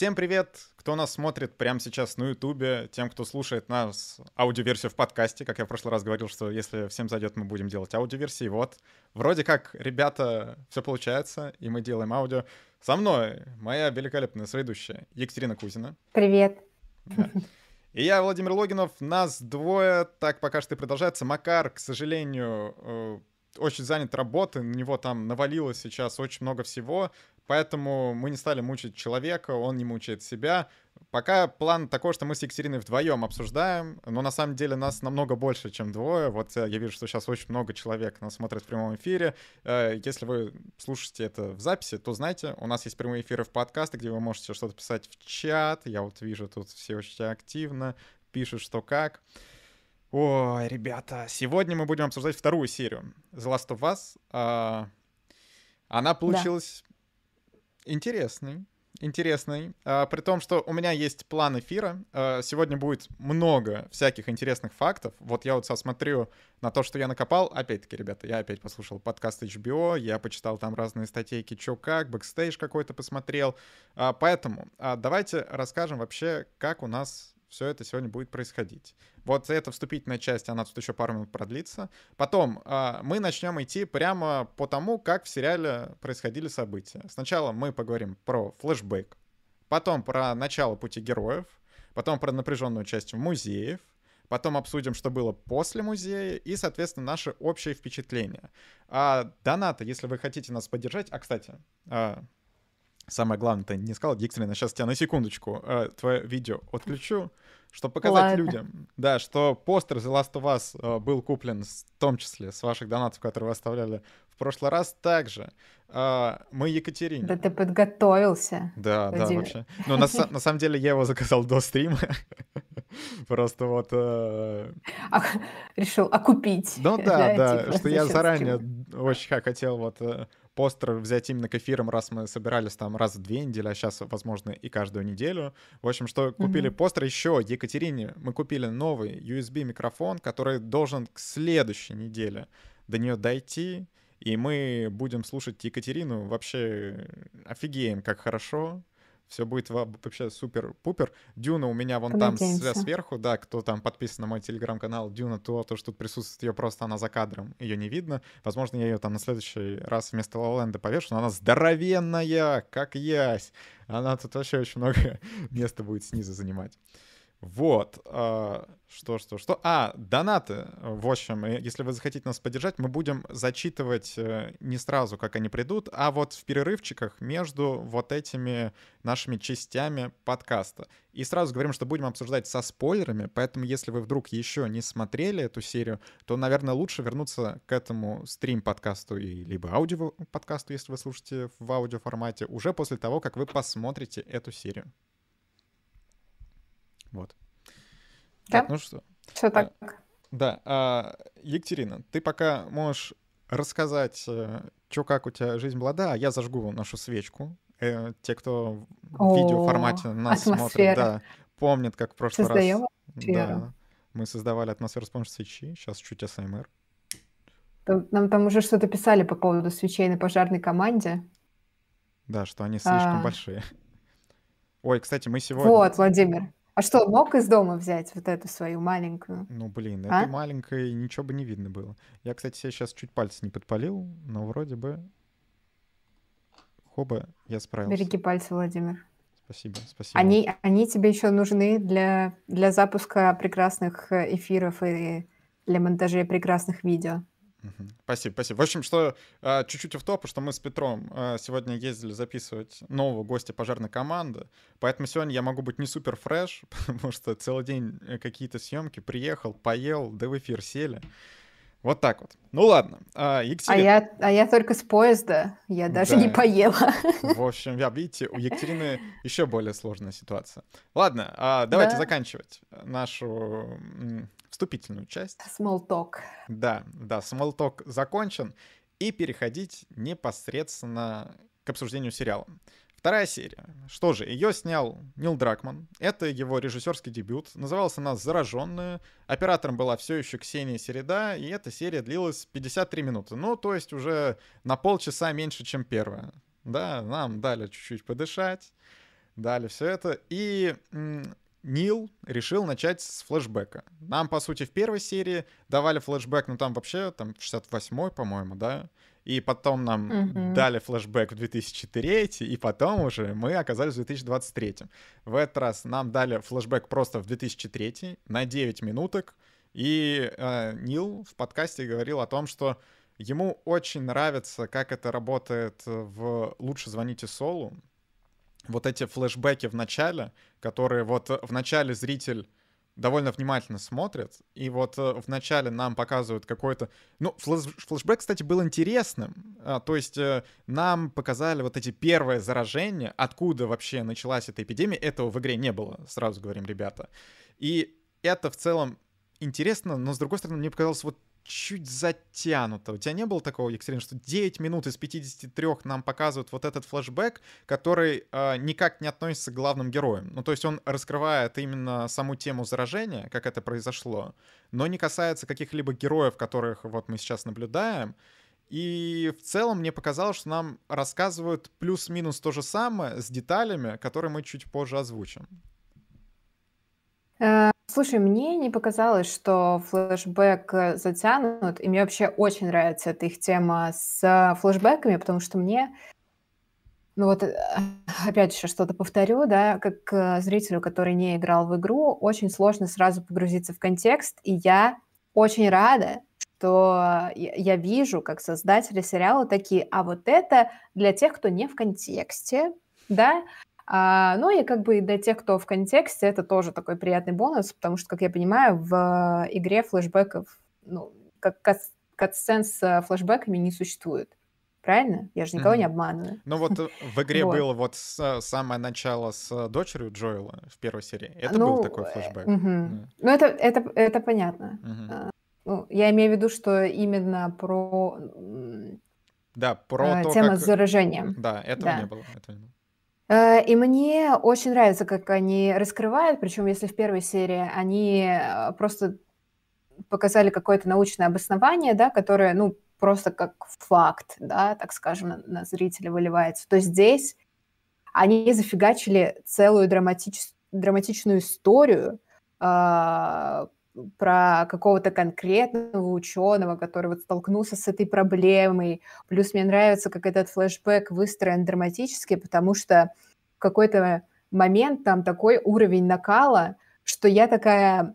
Всем привет, кто нас смотрит прямо сейчас на Ютубе, тем, кто слушает нас аудиоверсию в подкасте, как я в прошлый раз говорил, что если всем зайдет, мы будем делать аудиоверсии. Вот, вроде как, ребята, все получается, и мы делаем аудио. Со мной моя великолепная соведущая Екатерина Кузина. Привет. Да. И я, Владимир Логинов, нас двое, так пока что и продолжается. Макар, к сожалению, э, очень занят работой, на него там навалилось сейчас очень много всего, поэтому мы не стали мучить человека, он не мучает себя. Пока план такой, что мы с Екатериной вдвоем обсуждаем, но на самом деле нас намного больше, чем двое. Вот э, я вижу, что сейчас очень много человек нас смотрит в прямом эфире. Э, если вы слушаете это в записи, то знайте, у нас есть прямые эфиры в подкасты, где вы можете что-то писать в чат. Я вот вижу, тут все очень активно пишут, что как. Ой, ребята, сегодня мы будем обсуждать вторую серию The Last of Us. А, она получилась да. Интересной, интересной. А, при том, что у меня есть план эфира. А, сегодня будет много всяких интересных фактов. Вот я вот смотрю на то, что я накопал. Опять-таки, ребята, я опять послушал подкаст HBO, я почитал там разные статейки, чё как, бэкстейдж какой-то посмотрел. А, поэтому давайте расскажем вообще, как у нас все это сегодня будет происходить. Вот эта вступительная часть, она тут еще пару минут продлится. Потом э, мы начнем идти прямо по тому, как в сериале происходили события. Сначала мы поговорим про флешбэк, потом про начало пути героев, потом про напряженную часть музеев, потом обсудим, что было после музея, и, соответственно, наши общие впечатления. А донаты, если вы хотите нас поддержать... А, кстати, а, самое главное-то не сказал, Екатерина, сейчас тебя на секундочку э, твое видео отключу, чтобы показать Ладно. людям, да, что постер The Last of Us э, был куплен в том числе с ваших донатов, которые вы оставляли в прошлый раз. Также э, мы Екатерине. Да ты подготовился. Да, Владимир. да, вообще. Но на, на самом деле я его заказал до стрима. Просто вот... Э... А, решил окупить. Ну да, да, что я заранее очень хотел вот э, постер взять именно к эфирам, раз мы собирались там раз в две недели, а сейчас, возможно, и каждую неделю. В общем, что купили mm-hmm. постер еще Екатерине, мы купили новый USB микрофон, который должен к следующей неделе до нее дойти, и мы будем слушать Екатерину. Вообще офигеем, как хорошо все будет вообще супер-пупер. Дюна у меня вон Понадеемся. там сверху, да, кто там подписан на мой телеграм-канал, Дюна, то, то, что тут присутствует, ее просто она за кадром, ее не видно. Возможно, я ее там на следующий раз вместо Лоленда повешу, но она здоровенная, как ясь. Она тут вообще очень много места будет снизу занимать. Вот. А, что, что, что? А, донаты. В общем, если вы захотите нас поддержать, мы будем зачитывать э, не сразу, как они придут, а вот в перерывчиках между вот этими нашими частями подкаста. И сразу говорим, что будем обсуждать со спойлерами, поэтому если вы вдруг еще не смотрели эту серию, то, наверное, лучше вернуться к этому стрим-подкасту и либо аудио-подкасту, если вы слушаете в аудиоформате, уже после того, как вы посмотрите эту серию. Вот. Да? Так, ну что? Все так. А, да. А, Екатерина, ты пока можешь рассказать, э, что как у тебя жизнь была, да, а я зажгу нашу свечку. Э, те, кто в видеоформате нас смотрит, да, помнят, как в прошлый Создаем раз. Да, мы создавали атмосферу с помощью свечи. Сейчас чуть СМР. Нам там уже что-то писали по поводу свечей на пожарной команде. Да, что они слишком а... большие. Ой, кстати, мы сегодня... Вот, Владимир. А что, мог из дома взять вот эту свою маленькую? Ну, блин, а? этой маленькой ничего бы не видно было. Я, кстати, себе сейчас чуть пальцы не подпалил, но вроде бы... Хоба, я справился. Береги пальцы, Владимир. Спасибо, спасибо. Они, они тебе еще нужны для, для запуска прекрасных э, эфиров и для монтажа прекрасных видео. Спасибо, спасибо. В общем, что а, чуть-чуть в топ, что мы с Петром а, сегодня ездили записывать нового гостя пожарной команды, поэтому сегодня я могу быть не супер фреш, потому что целый день э, какие-то съемки, приехал, поел, да в эфир сели. Вот так вот. Ну ладно. А, Екатерина... а, я, а я только с поезда, я даже да. не поела. В общем, я, видите, у Екатерины еще более сложная ситуация. Ладно, а, давайте да. заканчивать нашу вступительную часть. Small talk. Да, да, small talk закончен. И переходить непосредственно к обсуждению сериала. Вторая серия. Что же, ее снял Нил Дракман. Это его режиссерский дебют. Называлась она «Зараженная». Оператором была все еще Ксения Середа, и эта серия длилась 53 минуты. Ну, то есть уже на полчаса меньше, чем первая. Да, нам дали чуть-чуть подышать дали все это. И Нил решил начать с флешбека. Нам, по сути, в первой серии давали флешбэк, ну там вообще, там 68-й, по-моему, да? И потом нам mm-hmm. дали флешбэк в 2003, и потом уже мы оказались в 2023. В этот раз нам дали флешбэк просто в 2003 на 9 минуток, и э, Нил в подкасте говорил о том, что ему очень нравится, как это работает в «Лучше звоните Солу», вот эти флешбеки в начале, которые вот в начале зритель довольно внимательно смотрит, и вот э, в начале нам показывают какой-то... Ну, флэш... флешбэк, кстати, был интересным. А, то есть э, нам показали вот эти первые заражения, откуда вообще началась эта эпидемия. Этого в игре не было, сразу говорим, ребята. И это в целом интересно, но, с другой стороны, мне показалось вот чуть затянуто. У тебя не было такого, Екатерина, что 9 минут из 53 нам показывают вот этот флешбэк, который э, никак не относится к главным героям. Ну, то есть он раскрывает именно саму тему заражения, как это произошло, но не касается каких-либо героев, которых вот мы сейчас наблюдаем. И в целом мне показалось, что нам рассказывают плюс-минус то же самое с деталями, которые мы чуть позже озвучим. Э, слушай, мне не показалось, что флешбэк э, затянут, и мне вообще очень нравится эта их тема с флешбэками, потому что мне, ну вот, э, опять же, что-то повторю, да, как зрителю, который не играл в игру, очень сложно сразу погрузиться в контекст, и я очень рада, что я вижу, как создатели сериала такие, а вот это для тех, кто не в контексте, да, а, ну и как бы для тех, кто в контексте, это тоже такой приятный бонус, потому что, как я понимаю, в игре флешбеков, ну, как катсцен с флешбеками не существует. Правильно? Я же никого mm-hmm. не обманываю. Ну вот э, в игре вот. было вот с, самое начало с дочерью Джоэла в первой серии. Это ну, был такой флешбэк. Угу. Mm. Ну это, это, это понятно. Mm-hmm. ну, я имею в виду, что именно про... Да, про э, то, тема как... с заражением. Да, этого да. не было. Этого не было. Э, и мне очень нравится, как они раскрывают, причем если в первой серии они э, просто показали какое-то научное обоснование, да, которое, ну, просто как факт, да, так скажем, на, зрителя выливается, то здесь они зафигачили целую драматич, драматичную историю э, про какого-то конкретного ученого, который вот столкнулся с этой проблемой. Плюс мне нравится, как этот флешбэк выстроен драматически, потому что в какой-то момент там такой уровень накала, что я такая,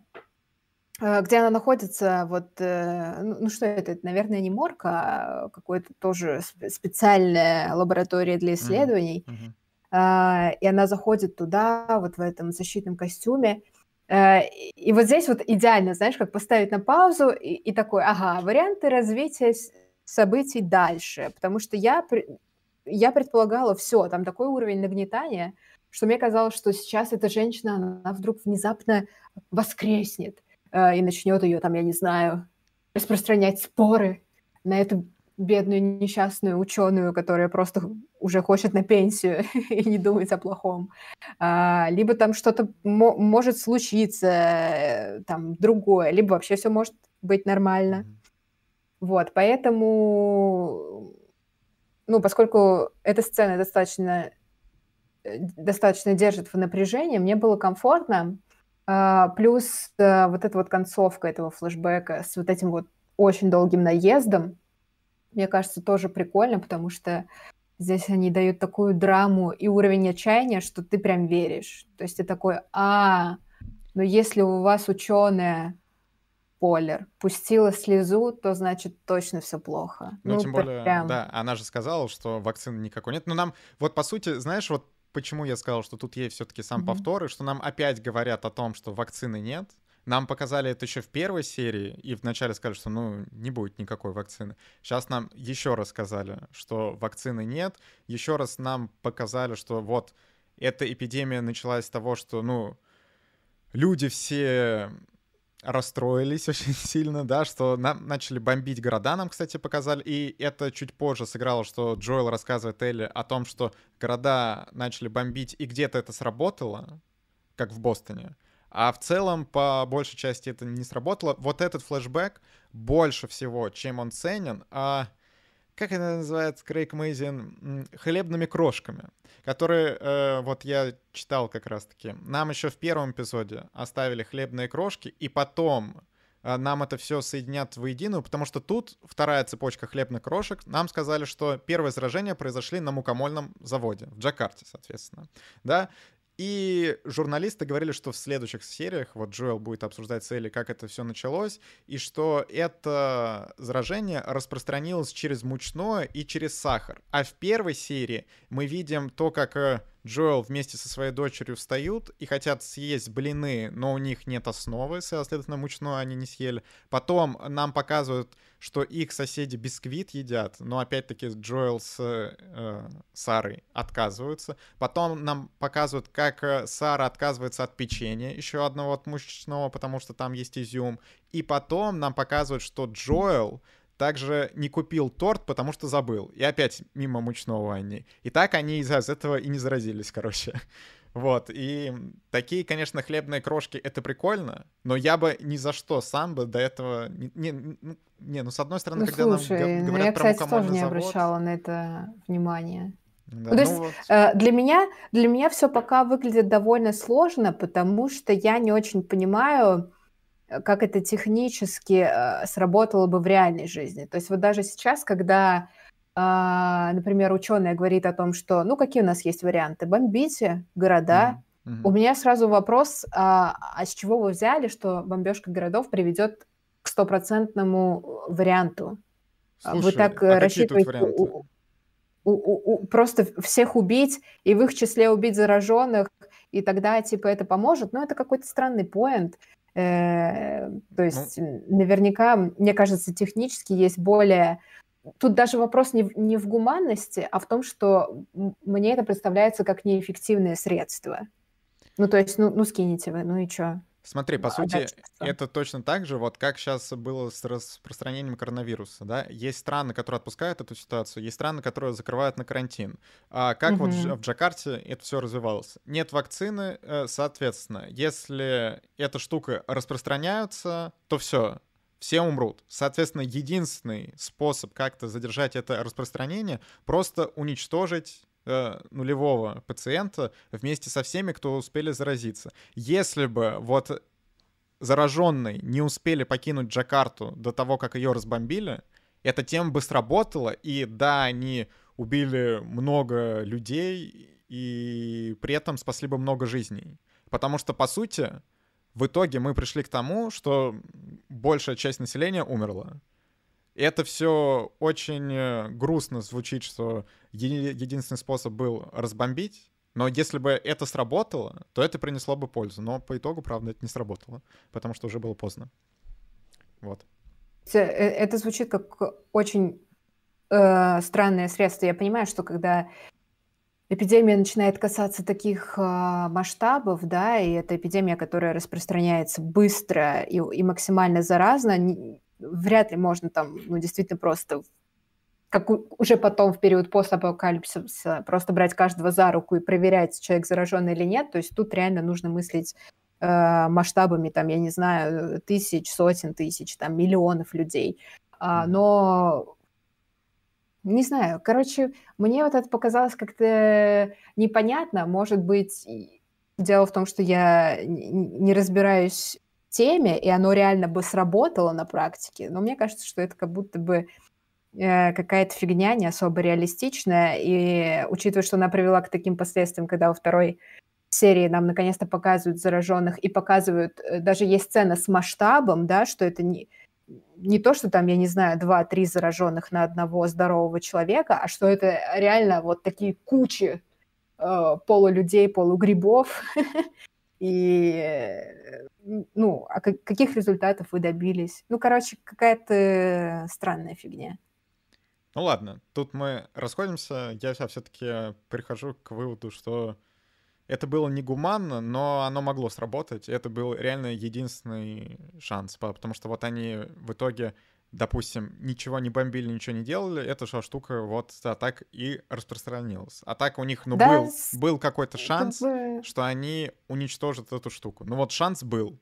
э, где она находится, вот, э, ну, ну что это, это, наверное, не морг, а какая-то тоже специальная лаборатория для исследований. Mm-hmm. И она заходит туда, вот в этом защитном костюме, и вот здесь вот идеально, знаешь, как поставить на паузу и, и такой, ага, варианты развития событий дальше, потому что я, я предполагала, все, там такой уровень нагнетания, что мне казалось, что сейчас эта женщина, она вдруг внезапно воскреснет э, и начнет ее там, я не знаю, распространять споры на эту бедную несчастную ученую, которая просто уже хочет на пенсию и не думать о плохом. А, либо там что-то может случиться, э, там, другое, либо вообще все может быть нормально. Вот, поэтому, ну, поскольку эта сцена достаточно, э, достаточно держит в напряжении, мне было комфортно. А, плюс а, вот эта вот концовка этого флешбека с вот этим вот очень долгим наездом, мне кажется, тоже прикольно, потому что здесь они дают такую драму и уровень отчаяния, что ты прям веришь. То есть ты такой, а, но если у вас ученая Полер пустила слезу, то значит точно все плохо. Ну, ну тем более, прям... да, она же сказала, что вакцины никакой нет. Но нам, вот по сути, знаешь, вот почему я сказал, что тут есть все-таки сам mm-hmm. повтор, и что нам опять говорят о том, что вакцины нет, нам показали это еще в первой серии, и вначале сказали, что ну не будет никакой вакцины. Сейчас нам еще раз сказали, что вакцины нет. Еще раз нам показали, что вот эта эпидемия началась с того, что ну люди все расстроились очень сильно, да, что нам начали бомбить города, нам, кстати, показали, и это чуть позже сыграло, что Джоэл рассказывает Элли о том, что города начали бомбить, и где-то это сработало, как в Бостоне, а в целом, по большей части, это не сработало. Вот этот флешбэк больше всего, чем он ценен, а как это называется, Крейг Мейзин, хлебными крошками, которые, э, вот я читал как раз-таки, нам еще в первом эпизоде оставили хлебные крошки, и потом э, нам это все соединят воедино, потому что тут вторая цепочка хлебных крошек. Нам сказали, что первые заражения произошли на мукомольном заводе в Джакарте, соответственно, да. И журналисты говорили, что в следующих сериях вот Джоэл будет обсуждать цели, как это все началось, и что это заражение распространилось через мучное и через сахар. А в первой серии мы видим то, как э, Джоэл вместе со своей дочерью встают и хотят съесть блины, но у них нет основы, соответственно, мучное они не съели. Потом нам показывают, что их соседи бисквит едят, но опять-таки Джоэл с э, Сарой отказываются. Потом нам показывают, как э, Сара отказывается от печенья, еще одного от мучного, потому что там есть изюм. И потом нам показывают, что Джоэл также не купил торт, потому что забыл. И опять мимо мучного они. И так они из-за этого и не заразились, короче. Вот, и такие, конечно, хлебные крошки — это прикольно, но я бы ни за что сам бы до этого... Не, не, ну, не ну, с одной стороны, ну, когда слушай, нам ну, говорят я, про кстати, тоже не завод, обращала на это внимания. Да, Ну, то ну есть вот, э, для меня, для меня все пока выглядит довольно сложно, потому что я не очень понимаю, как это технически э, сработало бы в реальной жизни. То есть вот даже сейчас, когда, а, например, ученая говорит о том, что, ну, какие у нас есть варианты? Бомбите города. мгм, У меня сразу вопрос, а, а с чего вы взяли, что бомбежка городов приведет к стопроцентному варианту? А Вы Слушай, так э, а рассчитываете у- у- у- просто всех убить, и в их числе убить зараженных, и тогда, типа, это поможет. Ну, это какой-то странный поинт. Э, То Ну, есть м, наверняка, мне кажется, технически есть более... Тут даже вопрос не в, не в гуманности, а в том, что мне это представляется как неэффективное средство. Ну, то есть, ну, ну скинете вы, ну и что? Смотри, по А сути, это точно так же, вот как сейчас было с распространением коронавируса, да? Есть страны, которые отпускают эту ситуацию, есть страны, которые закрывают на карантин. А как вот Мгм. Дж- в Джакарте это все развивалось? Нет вакцины, э, соответственно, если эта штука распространяется, то все, все умрут. Соответственно, единственный способ как-то задержать это распространение просто уничтожить э, нулевого пациента вместе со всеми, кто успели заразиться. Если бы вот зараженные не успели покинуть Джакарту до того, как ее разбомбили, эта тема бы сработала, и да, они убили много людей, и при этом спасли бы много жизней. Потому что, по сути, в итоге мы пришли к тому, что большая часть населения умерла. Это все очень э, грустно звучит, что еди- единственный способ был разбомбить, но если бы это сработало, то это принесло бы пользу. Но по итогу, правда, это не сработало, потому что уже было поздно. Вот. Э, Это звучит как очень э, странное средство. Я понимаю, что когда эпидемия начинает касаться таких а, масштабов, да, и это эпидемия, которая распространяется быстро и, и максимально заразно, вряд ли можно там, ну, действительно просто, как уже потом в период постапокалипсиса, просто брать каждого за руку и проверять, человек заражен или нет. То есть тут реально нужно мыслить э, масштабами, там, я не знаю, тысяч, сотен тысяч, там, миллионов людей. А, но не знаю, короче, мне вот это показалось как-то непонятно. Может быть, дело в том, что я не разбираюсь теме, и оно реально бы сработало на практике, но мне кажется, что это как будто бы э, какая-то фигня, не особо реалистичная, и учитывая, что она привела к таким последствиям, когда во второй серии нам наконец-то показывают зараженных и показывают, э, даже есть сцена с масштабом, да, что это не, не то, что там, я не знаю, два-три зараженных на одного здорового человека, а что это реально вот такие кучи э, полулюдей, полугрибов. И, э, ну, а ка- каких результатов вы добились? Ну, короче, какая-то странная фигня. Ну ладно, тут мы расходимся. Я все-таки прихожу к выводу, что это было негуманно, но оно могло сработать. Это был реально единственный шанс, по- потому что вот они в итоге, допустим, ничего не бомбили, ничего не делали, эта же штука вот а так и распространилась. А так у них, ну, Да, был, был какой-то Как шанс, бы- что они уничтожат эту штуку. Ну вот шанс был.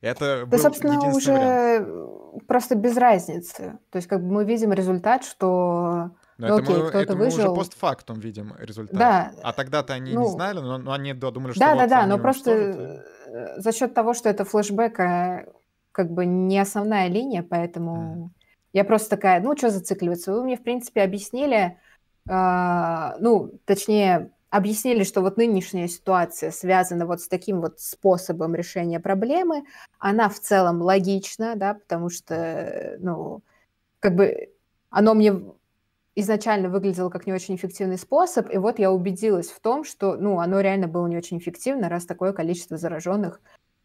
Это Да, был собственно, уже вариант. просто без разницы. То есть как бы мы видим результат, что, Но ну это окей, мы, кто-то это мы уже выжил. постфактум видим результат. Да, А тогда-то они не ну, знали, но, но они да, думали, что да, да, вот да, они но просто и- э, за счет того, что это флешбэк, а, как бы не основная линия, поэтому я просто такая, ну, что зацикливаться? Вы мне, в принципе, объяснили, а, ну, точнее, объяснили, что вот нынешняя ситуация связана вот с таким вот способом решения проблемы. Она в целом логична, да, потому что, ну, как бы оно мне изначально выглядело как не очень эффективный способ, и вот я убедилась в том, что, ну, оно реально было не очень эффективно, раз такое количество зараженных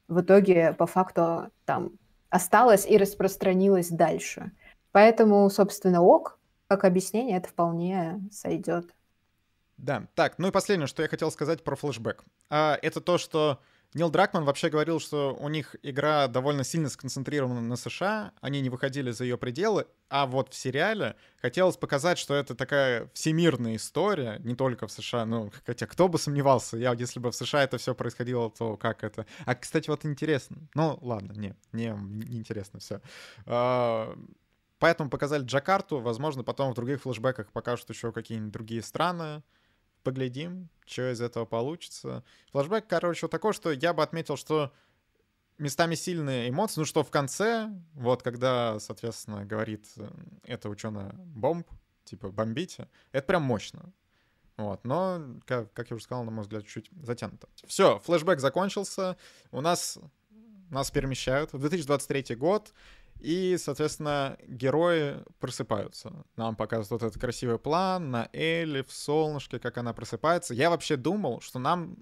в итоге по факту там осталось и распространилось дальше. Поэтому, собственно, ок, как объяснение, это вполне сойдет. Да, так, ну и последнее, что я хотел сказать про флешбэк. А, это то, что Нил Дракман вообще говорил, что у них игра довольно сильно сконцентрирована на США, они не выходили за ее пределы, а вот в сериале хотелось показать, что это такая всемирная история, не только в США, ну, хотя кто бы сомневался, я, если бы в США это все происходило, то как это... А, кстати, вот интересно, ну, ладно, не, не, не интересно все. Поэтому показали Джакарту, возможно, потом в других флешбеках покажут еще какие-нибудь другие страны, поглядим, что из этого получится. Флэшбэк, короче, вот такой, что я бы отметил, что местами сильные эмоции, ну что в конце, вот когда, соответственно, говорит э, эта ученая бомб, типа бомбите, это прям мощно. Вот, но, как, как я уже сказал, на мой взгляд, чуть затянуто. Все, флешбэк закончился, у нас нас перемещают в 2023 год, и, соответственно, герои просыпаются. Нам показывают вот этот красивый план на Элли, в солнышке, как она просыпается. Я вообще думал, что нам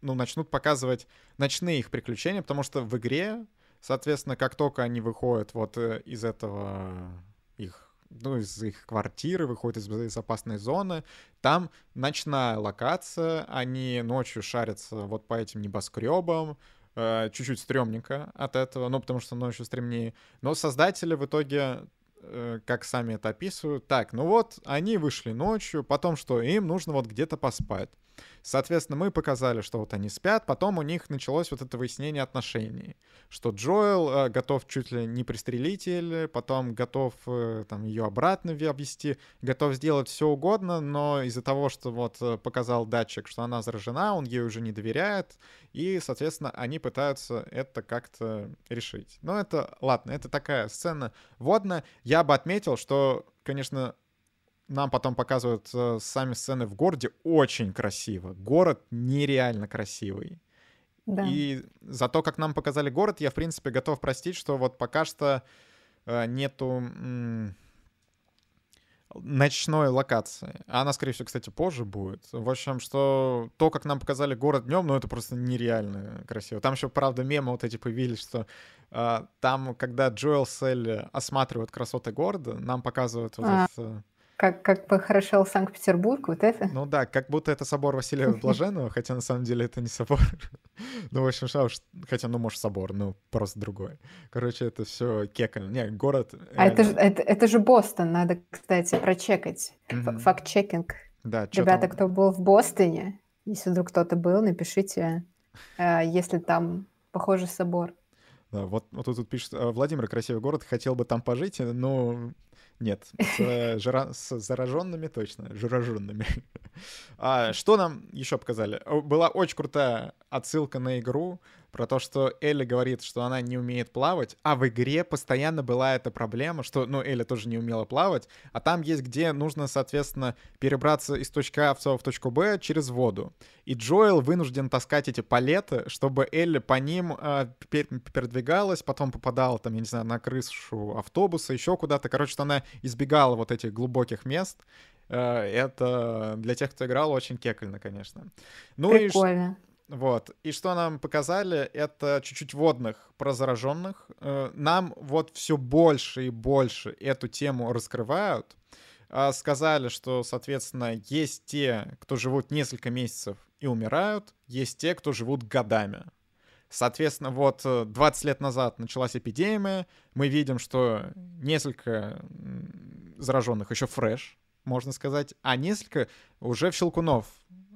ну, начнут показывать ночные их приключения, потому что в игре, соответственно, как только они выходят вот э, из этого их ну, из их квартиры, выходят из безопасной зоны. Там ночная локация, они ночью шарятся вот по этим небоскребам, э, чуть-чуть стрёмненько от этого, ну, потому что ночью стремнее. Но создатели в итоге э, как сами это описывают, так, ну вот, они вышли ночью, потом что, им нужно вот где-то поспать. Соответственно, мы показали, что вот они спят, потом у них началось вот это выяснение отношений, что Джоэл э, готов чуть ли не пристрелить Элли, потом готов э, там ее обратно обвести, готов сделать все угодно, но из-за того, что вот э, показал датчик, что она заражена, он ей уже не доверяет, и, соответственно, они пытаются это как-то решить. Но это, ладно, это такая сцена водная. Я бы отметил, что, конечно, нам потом показывают э, сами сцены в городе очень красиво. Город нереально красивый. Да. И за то, как нам показали город, я, в принципе, готов простить, что вот пока что э, нету м- ночной локации. А она, скорее всего, кстати, позже будет. В общем, что то, как нам показали город днем, ну, это просто нереально красиво. Там еще, правда, мемы вот эти появились, что э, там, когда Джоэл с Элли осматривают красоты города, нам показывают вот А. это... Как, как похорошел Санкт-Петербург, вот это. Ну да, как будто это собор Василия Блаженного, хотя на самом деле это не собор. Ну, в общем, уж, хотя, ну, может, собор, ну, просто другой. Короче, это все кекально. Не, город... А это же, это, это же Бостон, надо, кстати, прочекать. Факт-чекинг. Да, Ребята, кто был в Бостоне, если вдруг кто-то был, напишите, э, если там похожий собор. Да, вот, вот тут пишет, «А, Владимир, красивый город, хотел бы там пожить, но нет, с, э, жара- с зараженными точно, зараженными. А, что нам еще показали? Была очень крутая отсылка на игру про то, что Элли говорит, что она не умеет плавать, а в игре постоянно была эта проблема, что, ну, Элли тоже не умела плавать, а там есть где нужно, соответственно, перебраться из точки А в точку Б через воду. И Джоэл вынужден таскать эти палеты, чтобы Элли по ним э, пер- передвигалась, потом попадала там, я не знаю, на крышу автобуса, еще куда-то. Короче, что она избегала вот этих глубоких мест. Э, это для тех, кто играл, очень кекально, конечно. Ну и Прикольно. Вот. И что нам показали, это чуть-чуть водных про зараженных. Э, Нам вот все больше и больше эту тему раскрывают. А, Сказали, что, соответственно, есть те, кто живут несколько месяцев и умирают, есть те, кто живут годами. Соответственно, вот э, 20 лет назад началась эпидемия, мы видим, что несколько зараженных еще фреш, можно сказать, а несколько уже в Щелкунов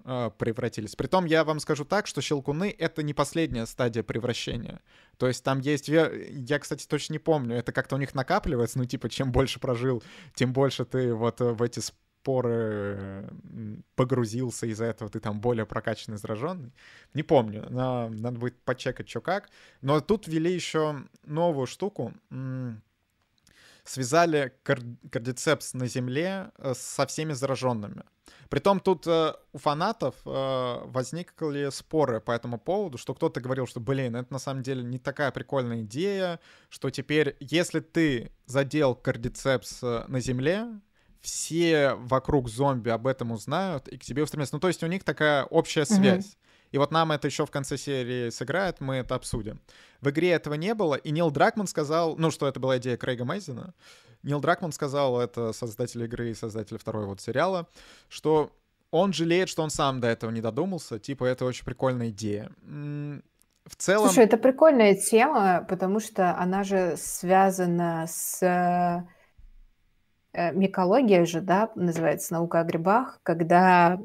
э, превратились. Притом я вам скажу так, что щелкуны — это не последняя стадия превращения. То есть там есть... Я, кстати, точно не помню, это как-то у них накапливается, ну, типа, чем больше прожил, тем больше ты вот в эти споры погрузился, из-за этого ты там более прокачанный, зараженный. Не помню, но надо будет почекать, что как. Но тут ввели еще новую штуку связали кар- кардицепс на Земле э, со всеми зараженными. Притом тут э, у фанатов э, возникли споры по этому поводу, что кто-то говорил, что, блин, это на самом деле не такая прикольная идея, что теперь, если ты задел кардицепс э, на Земле, все вокруг зомби об этом узнают и к тебе устремятся. Ну, то есть у них такая общая связь. Mm-hmm. И вот нам это еще в конце серии сыграет, мы это обсудим. В игре этого не было, и Нил Дракман сказал, ну, что это была идея Крейга Мейзена. Нил Дракман сказал, это создатель игры и создатель второго вот сериала, что он жалеет, что он сам до этого не додумался. Типа, это очень прикольная идея. В целом... Слушай, это прикольная тема, потому что она же связана с э, микологией же, да, называется наука о грибах, когда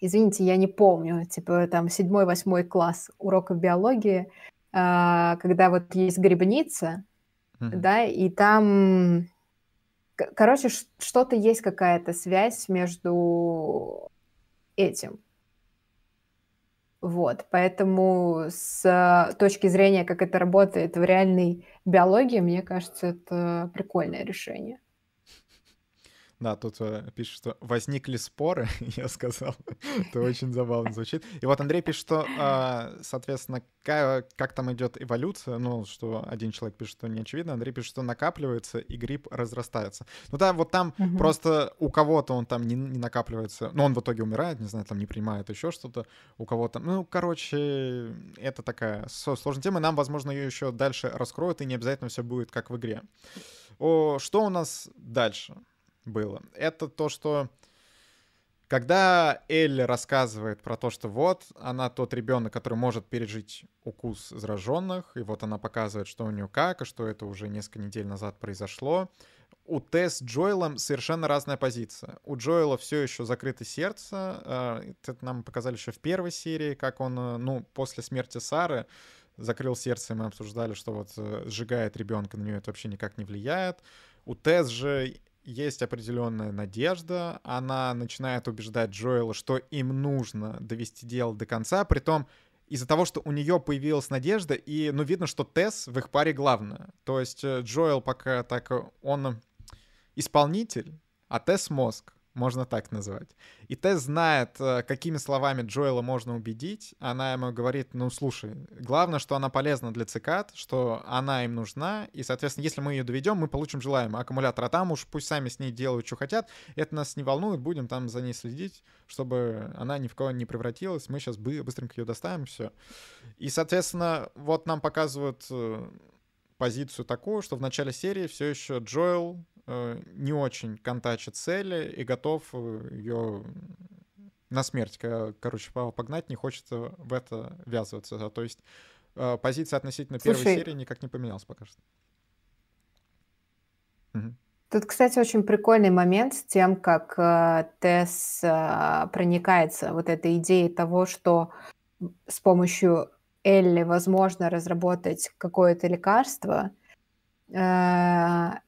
извините, я не помню, типа там седьмой-восьмой класс уроков биологии, а, когда вот есть грибница, mm-hmm. да, и там, короче, что-то есть какая-то связь между этим. Вот, поэтому с точки зрения, как это работает в реальной биологии, мне кажется, это прикольное решение. Да, тут э, пишет, что возникли споры, я сказал. Это очень забавно звучит. И вот Андрей пишет, что, э, соответственно, как, как там идет эволюция, ну, что один человек пишет, что не очевидно, Андрей пишет, что накапливается, и гриб разрастается. Ну да, вот там угу. просто у кого-то он там не, не накапливается, но он в итоге умирает, не знаю, там не принимает еще что-то, у кого-то, ну, короче, это такая сложная тема, нам, возможно, ее еще дальше раскроют, и не обязательно все будет как в игре. О, что у нас дальше? Было. Это то, что когда Элли рассказывает про то, что вот она тот ребенок, который может пережить укус зараженных, и вот она показывает, что у нее как, и что это уже несколько недель назад произошло, у Тесс с Джоэлом совершенно разная позиция. У Джоэла все еще закрыто сердце. А, это нам показали еще в первой серии, как он, э, ну, после смерти Сары закрыл сердце, и мы обсуждали, что вот э, сжигает ребенка, на нее это вообще никак не влияет. У Тесс же есть определенная надежда, она начинает убеждать Джоэла, что им нужно довести дело до конца, при том из-за того, что у нее появилась надежда, и, ну, видно, что Тесс в их паре главная. То есть э, Джоэл пока так, он исполнитель, а Тесс мозг можно так назвать. И Тесс знает, э, какими словами Джоэла можно убедить. Она ему говорит, ну, слушай, главное, что она полезна для цикад, что она им нужна, и, соответственно, если мы ее доведем, мы получим желаемый аккумулятор, а там уж пусть сами с ней делают, что хотят, это нас не волнует, будем там за ней следить, чтобы она ни в кого не превратилась, мы сейчас быстренько ее доставим, все. И, соответственно, вот нам показывают э, позицию такую, что в начале серии все еще Джоэл не очень контачит цели и готов э, ее на смерть, короче, погнать, не хочет в это ввязываться. То есть э, позиция относительно Слушай, первой серии никак не поменялась пока что. Угу. Тут, кстати, очень прикольный момент с тем, как э, Тесс э, проникается вот этой идеей того, что с помощью Элли возможно разработать какое-то лекарство. Э,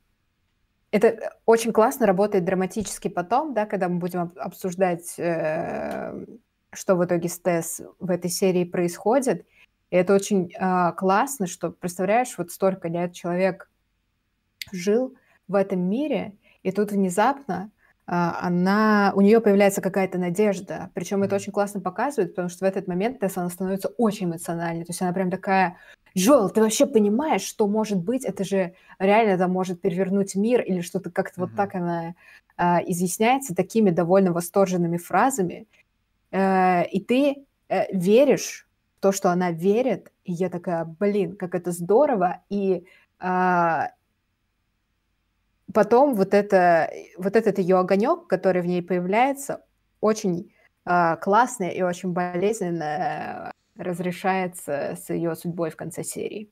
это очень классно работает драматически потом, да, когда мы будем обсуждать, э, что в итоге с Тесс в этой серии происходит. И это очень э, классно, что, представляешь, вот столько лет человек жил в этом мире, и тут внезапно она, у нее появляется какая-то надежда. Причем это очень классно показывает, потому что в этот момент Тесс, она становится очень эмоциональной. То есть она прям такая Джоэл, ты вообще понимаешь, что может быть? Это же реально там может перевернуть мир или что-то как-то mm-hmm. вот так она э, изъясняется такими довольно восторженными фразами. Э, и ты э, веришь в то, что она верит. И я такая, блин, как это здорово. И э, потом вот, это, вот этот ее огонек, который в ней появляется, очень э, классный и очень болезненно разрешается с ее судьбой в конце серии.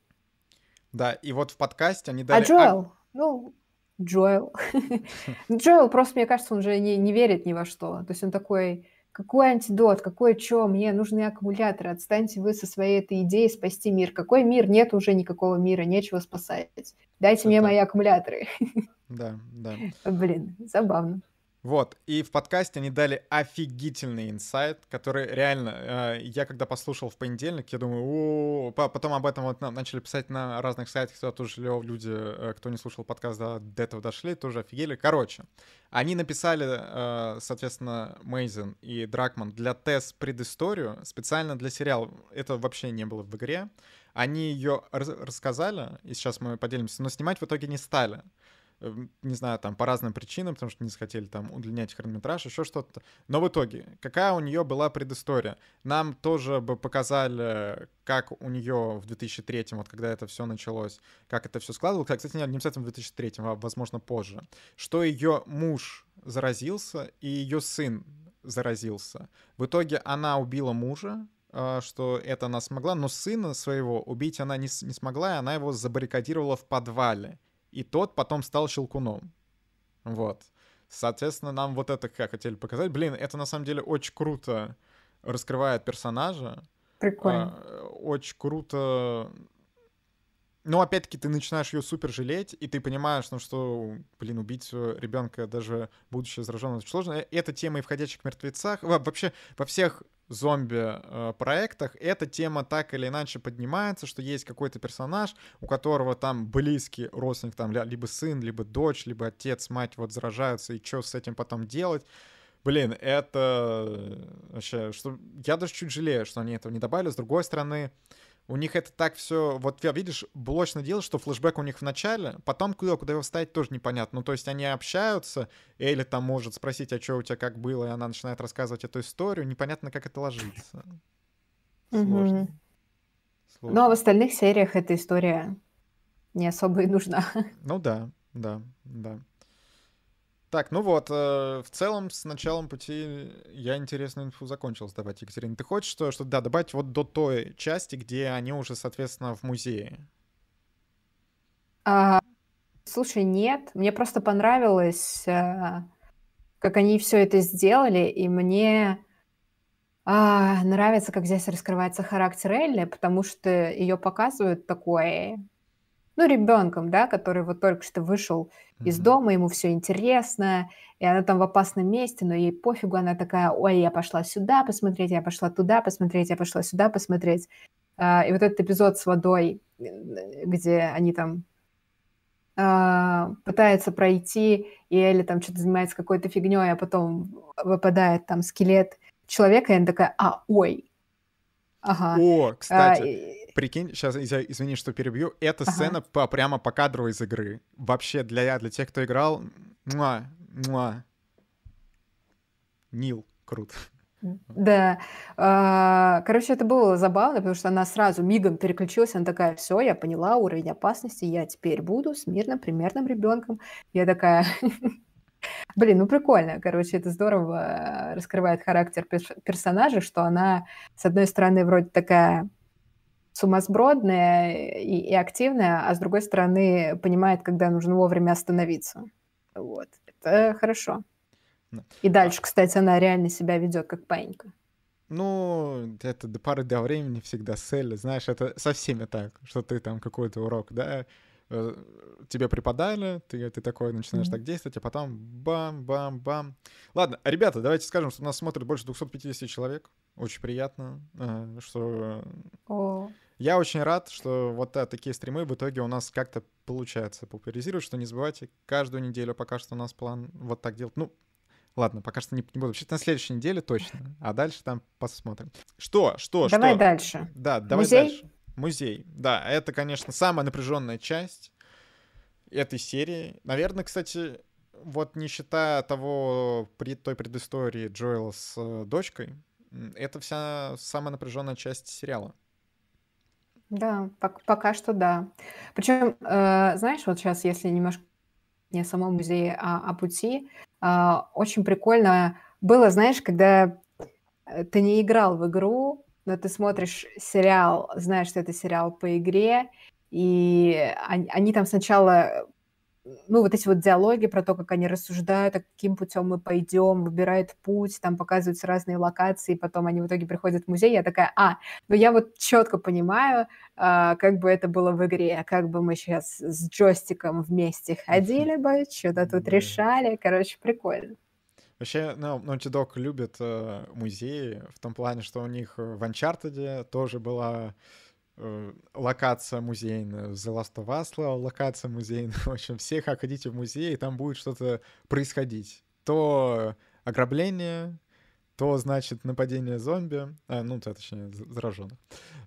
Да, и вот в подкасте они а дали... А Джоэл? Ну, Джоэл. Джоэл просто, мне кажется, он же не, не верит ни во что. То есть он такой, какой антидот, какой чё, мне нужны аккумуляторы, отстаньте вы со своей этой идеей спасти мир. Какой мир? Нет уже никакого мира, нечего спасать. Дайте Это... мне мои аккумуляторы. Да, да. Блин, забавно. Вот, и в подкасте они дали офигительный инсайт, который реально, э, я когда послушал в понедельник, я думаю, о, потом об этом вот начали писать на разных сайтах, куда тоже люди, э, кто не слушал подкаст, да, до этого дошли, тоже офигели. Короче, они написали, э, соответственно, Мейзен и Дракман для тест предысторию специально для сериала. Это вообще не было в игре. Они ее рассказали, и сейчас мы поделимся, но снимать в итоге не стали. Не знаю, там по разным причинам, потому что не захотели там удлинять хронометраж, еще что-то. Но в итоге, какая у нее была предыстория? Нам тоже бы показали, как у нее в 2003, вот когда это все началось, как это все складывалось. Кстати, не обязательно в 2003, а возможно позже. Что ее муж заразился и ее сын заразился. В итоге она убила мужа, а, что это она смогла, но сына своего убить она не, не смогла, и она его забаррикадировала в подвале и тот потом стал Щелкуном. Вот. Соответственно, нам вот это как хотели показать. Блин, это на самом деле очень круто раскрывает персонажа. Прикольно. А, очень круто но опять-таки ты начинаешь ее супер жалеть, и ты понимаешь, ну что, блин, убить ребенка даже будучи зараженным очень сложно. Э, эта тема и в «Ходячих мертвецах», вообще во всех зомби-проектах эта тема так или иначе поднимается, что есть какой-то персонаж, у которого там близкий родственник, там либо сын, либо дочь, либо отец, мать вот заражаются, и что с этим потом делать. Блин, это вообще, что я даже чуть жалею, что они этого не добавили. С другой стороны, у них это так все, вот видишь, блочно дело, что флешбэк у них в начале, потом куда, куда его вставить, тоже непонятно. Ну, то есть они общаются, Элли там может спросить, а что у тебя как было, и она начинает рассказывать эту историю, непонятно, как это ложится. Сложно. Сложно. Ну, а в остальных сериях эта история не особо и нужна. Ну да, да, да. Так, ну вот, э, в целом с началом пути я интересную инфу закончил сдавать, Екатерина. Ты хочешь что, что да, добавить вот до той части, где они уже, соответственно, в музее? А, слушай, нет, мне просто понравилось, э, как они все это сделали, и мне а, нравится, как здесь раскрывается характер Элли, потому что ее показывают такой ну, ребенком, да, который вот только что вышел mm-hmm. из дома, ему все интересно, и она там в опасном месте, но ей пофигу, она такая, ой, я пошла сюда посмотреть, я пошла туда посмотреть, я пошла сюда посмотреть. А, и вот этот эпизод с водой, где они там а, пытаются пройти, и Элли там что-то занимается какой-то фигней, а потом выпадает там скелет человека, и она такая, а, ой. Ага. О, кстати. А, прикинь, сейчас, извини, что перебью, эта ага. сцена по, прямо по кадру из игры. Вообще, для, для тех, кто играл, муа, муа. Нил, круто. Да. А, короче, это было забавно, потому что она сразу мигом переключилась, она такая, все, я поняла уровень опасности, я теперь буду с мирным, примерным ребенком. Я такая, блин, ну прикольно, короче, это здорово раскрывает характер персонажа, что она, с одной стороны, вроде такая сумасбродная и, и активная, а с другой стороны понимает, когда нужно вовремя остановиться. Вот. Это хорошо. И дальше, кстати, она реально себя ведет как паинька. Ну, это до пары до времени всегда цель. Знаешь, это со всеми так, что ты там какой-то урок, да, э, тебе преподали, ты, ты такой начинаешь mm-hmm. так действовать, а потом бам-бам-бам. Ладно, ребята, давайте скажем, что нас смотрит больше 250 человек. Очень приятно, э, что... О. Я очень рад, что вот да, такие стримы в итоге у нас как-то получается популяризировать, что не забывайте, каждую неделю пока что у нас план вот так делать. Ну, ладно, пока что не, не буду. Вообще на следующей неделе точно, а дальше там посмотрим. Что, что, давай что? Давай дальше. Да, давай Музей? дальше. Музей. Да, это, конечно, самая напряженная часть этой серии. Наверное, кстати, вот не считая того, при той предыстории Джоэла с э, дочкой, это вся самая напряженная часть сериала. Да, пок- пока что да. Причем, э, знаешь, вот сейчас, если немножко не о самом музее, а о пути, э, очень прикольно было, знаешь, когда э, ты не играл в игру, но ты смотришь сериал, знаешь, что это сериал по игре, и они, они там сначала ну, вот эти вот диалоги про то, как они рассуждают, а каким путем мы пойдем, выбирают путь, там показываются разные локации, потом они в итоге приходят в музей, я такая, а, ну я вот четко понимаю, а, как бы это было в игре, как бы мы сейчас с джойстиком вместе ходили бы, что-то тут решали, короче, прикольно. Вообще, ну, Naughty Dog любит э, музеи в том плане, что у них в Uncharted тоже была локация музейная, The Last of Us локация музейная. В общем, все как хотите в музей, и там будет что-то происходить. То ограбление, то, значит, нападение зомби, а, ну, то, точнее, зараженных.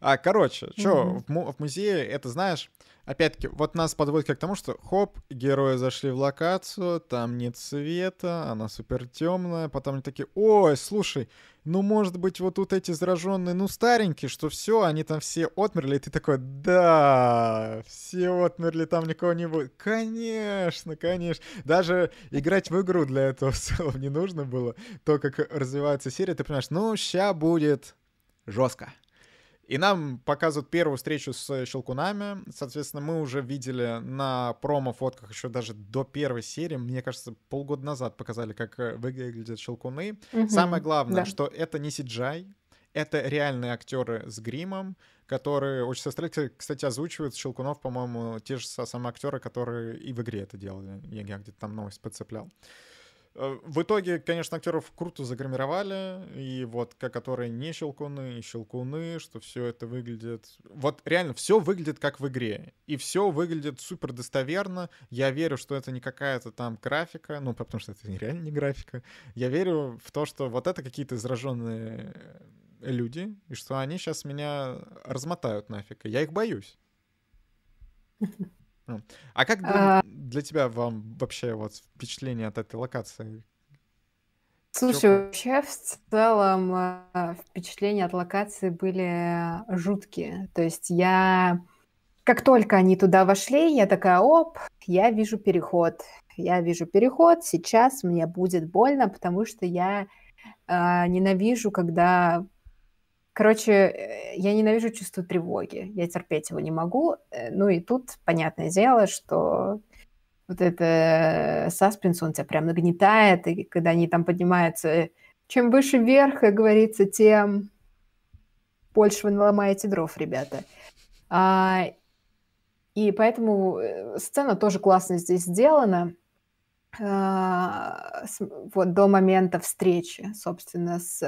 А, короче, что, mm-hmm. в, в музее, это, знаешь, опять-таки, вот нас подводит к тому, что, хоп, герои зашли в локацию, там нет света, она супер темная, потом они такие, ой, слушай, ну, может быть, вот тут эти зараженные, ну, старенькие, что все, они там все отмерли, и ты такой, да, все отмерли, там никого не будет. Конечно, конечно. Даже играть в игру для этого в целом не нужно было. То, как развивается серия, ты понимаешь, ну, ща будет жестко. И нам показывают первую встречу с Щелкунами. Соответственно, мы уже видели на промо-фотках еще даже до первой серии. Мне кажется, полгода назад показали, как э, выглядят Щелкуны. Угу, Самое главное, да. что это не CGI, это реальные актеры с гримом, которые очень сестры, кстати, озвучивают Щелкунов, по-моему, те же самые актеры, которые и в игре это делали. Я, я где-то там новость подцеплял. Э, в итоге, конечно, актеров круто загримировали, и вот, которые не щелкуны, и щелкуны, что все это выглядит... Вот реально, все выглядит как в игре, и все выглядит супер достоверно. Я верю, что это не какая-то там графика, ну, потому что это реально не графика. Я верю в то, что вот это какие-то зараженные люди, и что они сейчас меня размотают нафиг, и я их боюсь. А как а... для тебя вам вообще вот впечатление от этой локации? Слушай, Чё... вообще в целом э, впечатления от локации были жуткие. То есть я, как только они туда вошли, я такая, оп, я вижу переход. Я вижу переход, сейчас мне будет больно, потому что я э, ненавижу, когда Короче, э, я ненавижу чувство тревоги. Я терпеть его не могу. Э, ну и тут, понятное дело, что вот это саспенс, он тебя прям нагнетает, и когда они там поднимаются, чем выше вверх, как говорится, тем больше вы наломаете дров, ребята. А, и поэтому э, сцена тоже классно здесь сделана. А, с, вот до момента встречи, собственно, с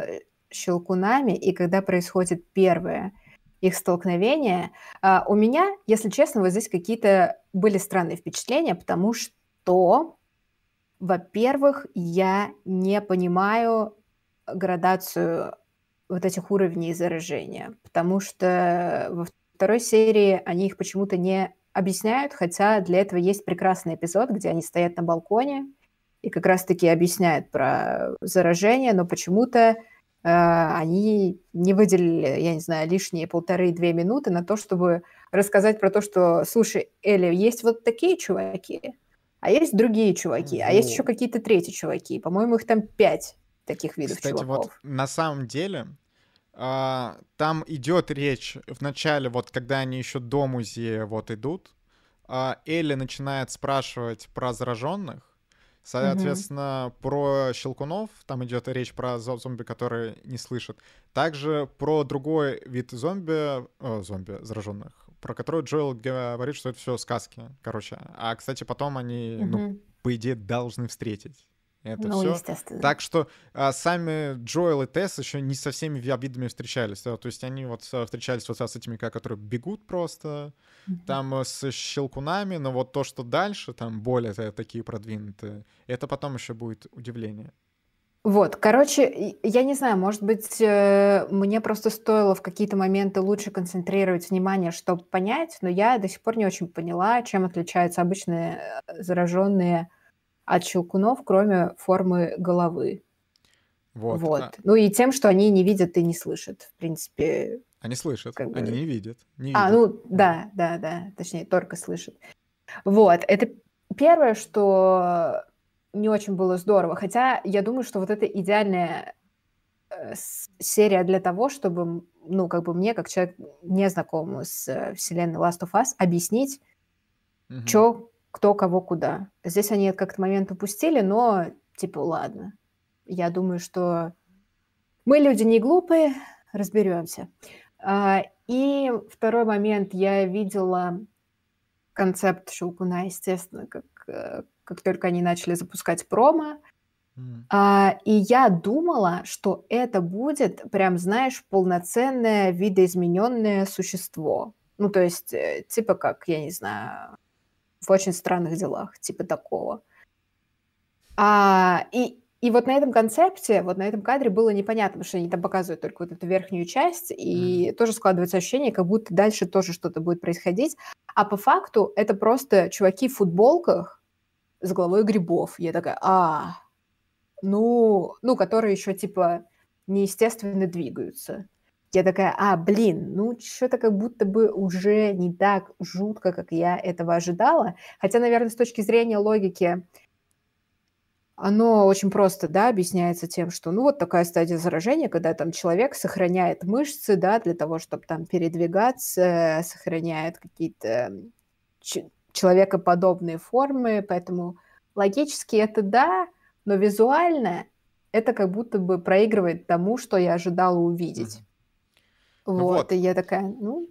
щелкунами, и когда происходит первое их столкновение, а, у меня, если честно, вот здесь какие-то были странные впечатления, потому что, во-первых, я не понимаю градацию вот этих уровней заражения, потому что во второй серии они их почему-то не объясняют, хотя для этого есть прекрасный эпизод, где они стоят на балконе и как раз-таки объясняют про заражение, но почему-то они не выделили, я не знаю, лишние полторы-две минуты на то, чтобы рассказать про то, что, слушай, Эли, есть вот такие чуваки, а есть другие чуваки, а есть еще какие-то третьи чуваки. По-моему, их там пять таких видов Кстати, чуваков. вот на самом деле а, там идет речь в начале, вот когда они еще до музея вот идут, а, Элли начинает спрашивать про зараженных, Соответственно, угу. про щелкунов, там идет речь про зомби, которые не слышат. Также про другой вид зомби, о, зомби зараженных, про который Джоэл говорит, что это все сказки, короче. А, кстати, потом они, угу. ну, по идее, должны встретить. Это ну, все. естественно. Так что а, сами Джоэл и Тесс еще не со всеми видами встречались. Да? То есть они вот встречались вот с этими, которые бегут просто, mm-hmm. там э, с щелкунами, но вот то, что дальше, там более такие продвинутые, это потом еще будет удивление. Вот, короче, я не знаю, может быть, э, мне просто стоило в какие-то моменты лучше концентрировать внимание, чтобы понять, но я до сих пор не очень поняла, чем отличаются обычные э, зараженные от щелкунов, кроме формы головы. Вот. вот. А... Ну и тем, что они не видят и не слышат. В принципе... Они слышат, как бы... они не видят. Не а, видят. ну да, да, да. Точнее, только слышат. Вот. Это первое, что не очень было здорово. Хотя я думаю, что вот это идеальная э, серия для того, чтобы, ну, как бы мне, как человек, не знакомому с э, вселенной Last of Us, объяснить, угу. что кто кого куда. Здесь они как-то момент упустили, но типа ладно. Я думаю, что мы люди не глупые, разберемся. А, и второй момент, я видела концепт Щелкуна, естественно, как, э, как только они начали запускать промо. Mm. и я думала, что это будет прям, знаешь, полноценное видоизмененное существо. Ну, то есть, э, типа как, я не знаю, в очень странных делах, типа такого. А, и, и вот на этом концепте, вот на этом кадре было непонятно, потому что они там показывают только вот эту верхнюю часть, и mm. тоже складывается ощущение, как будто дальше тоже что-то будет происходить. А по факту это просто чуваки в футболках с головой грибов. Я такая, а, ну, ну, которые еще типа неестественно двигаются. Я такая, а, блин, ну, что-то как будто бы уже не так жутко, как я этого ожидала. Хотя, наверное, с точки зрения логики, оно очень просто, да, объясняется тем, что, ну, вот такая стадия заражения, когда там человек сохраняет мышцы, да, для того, чтобы там передвигаться, сохраняет какие-то человекоподобные формы, поэтому логически это да, но визуально это как будто бы проигрывает тому, что я ожидала увидеть. Вот, вот, и я такая, ну,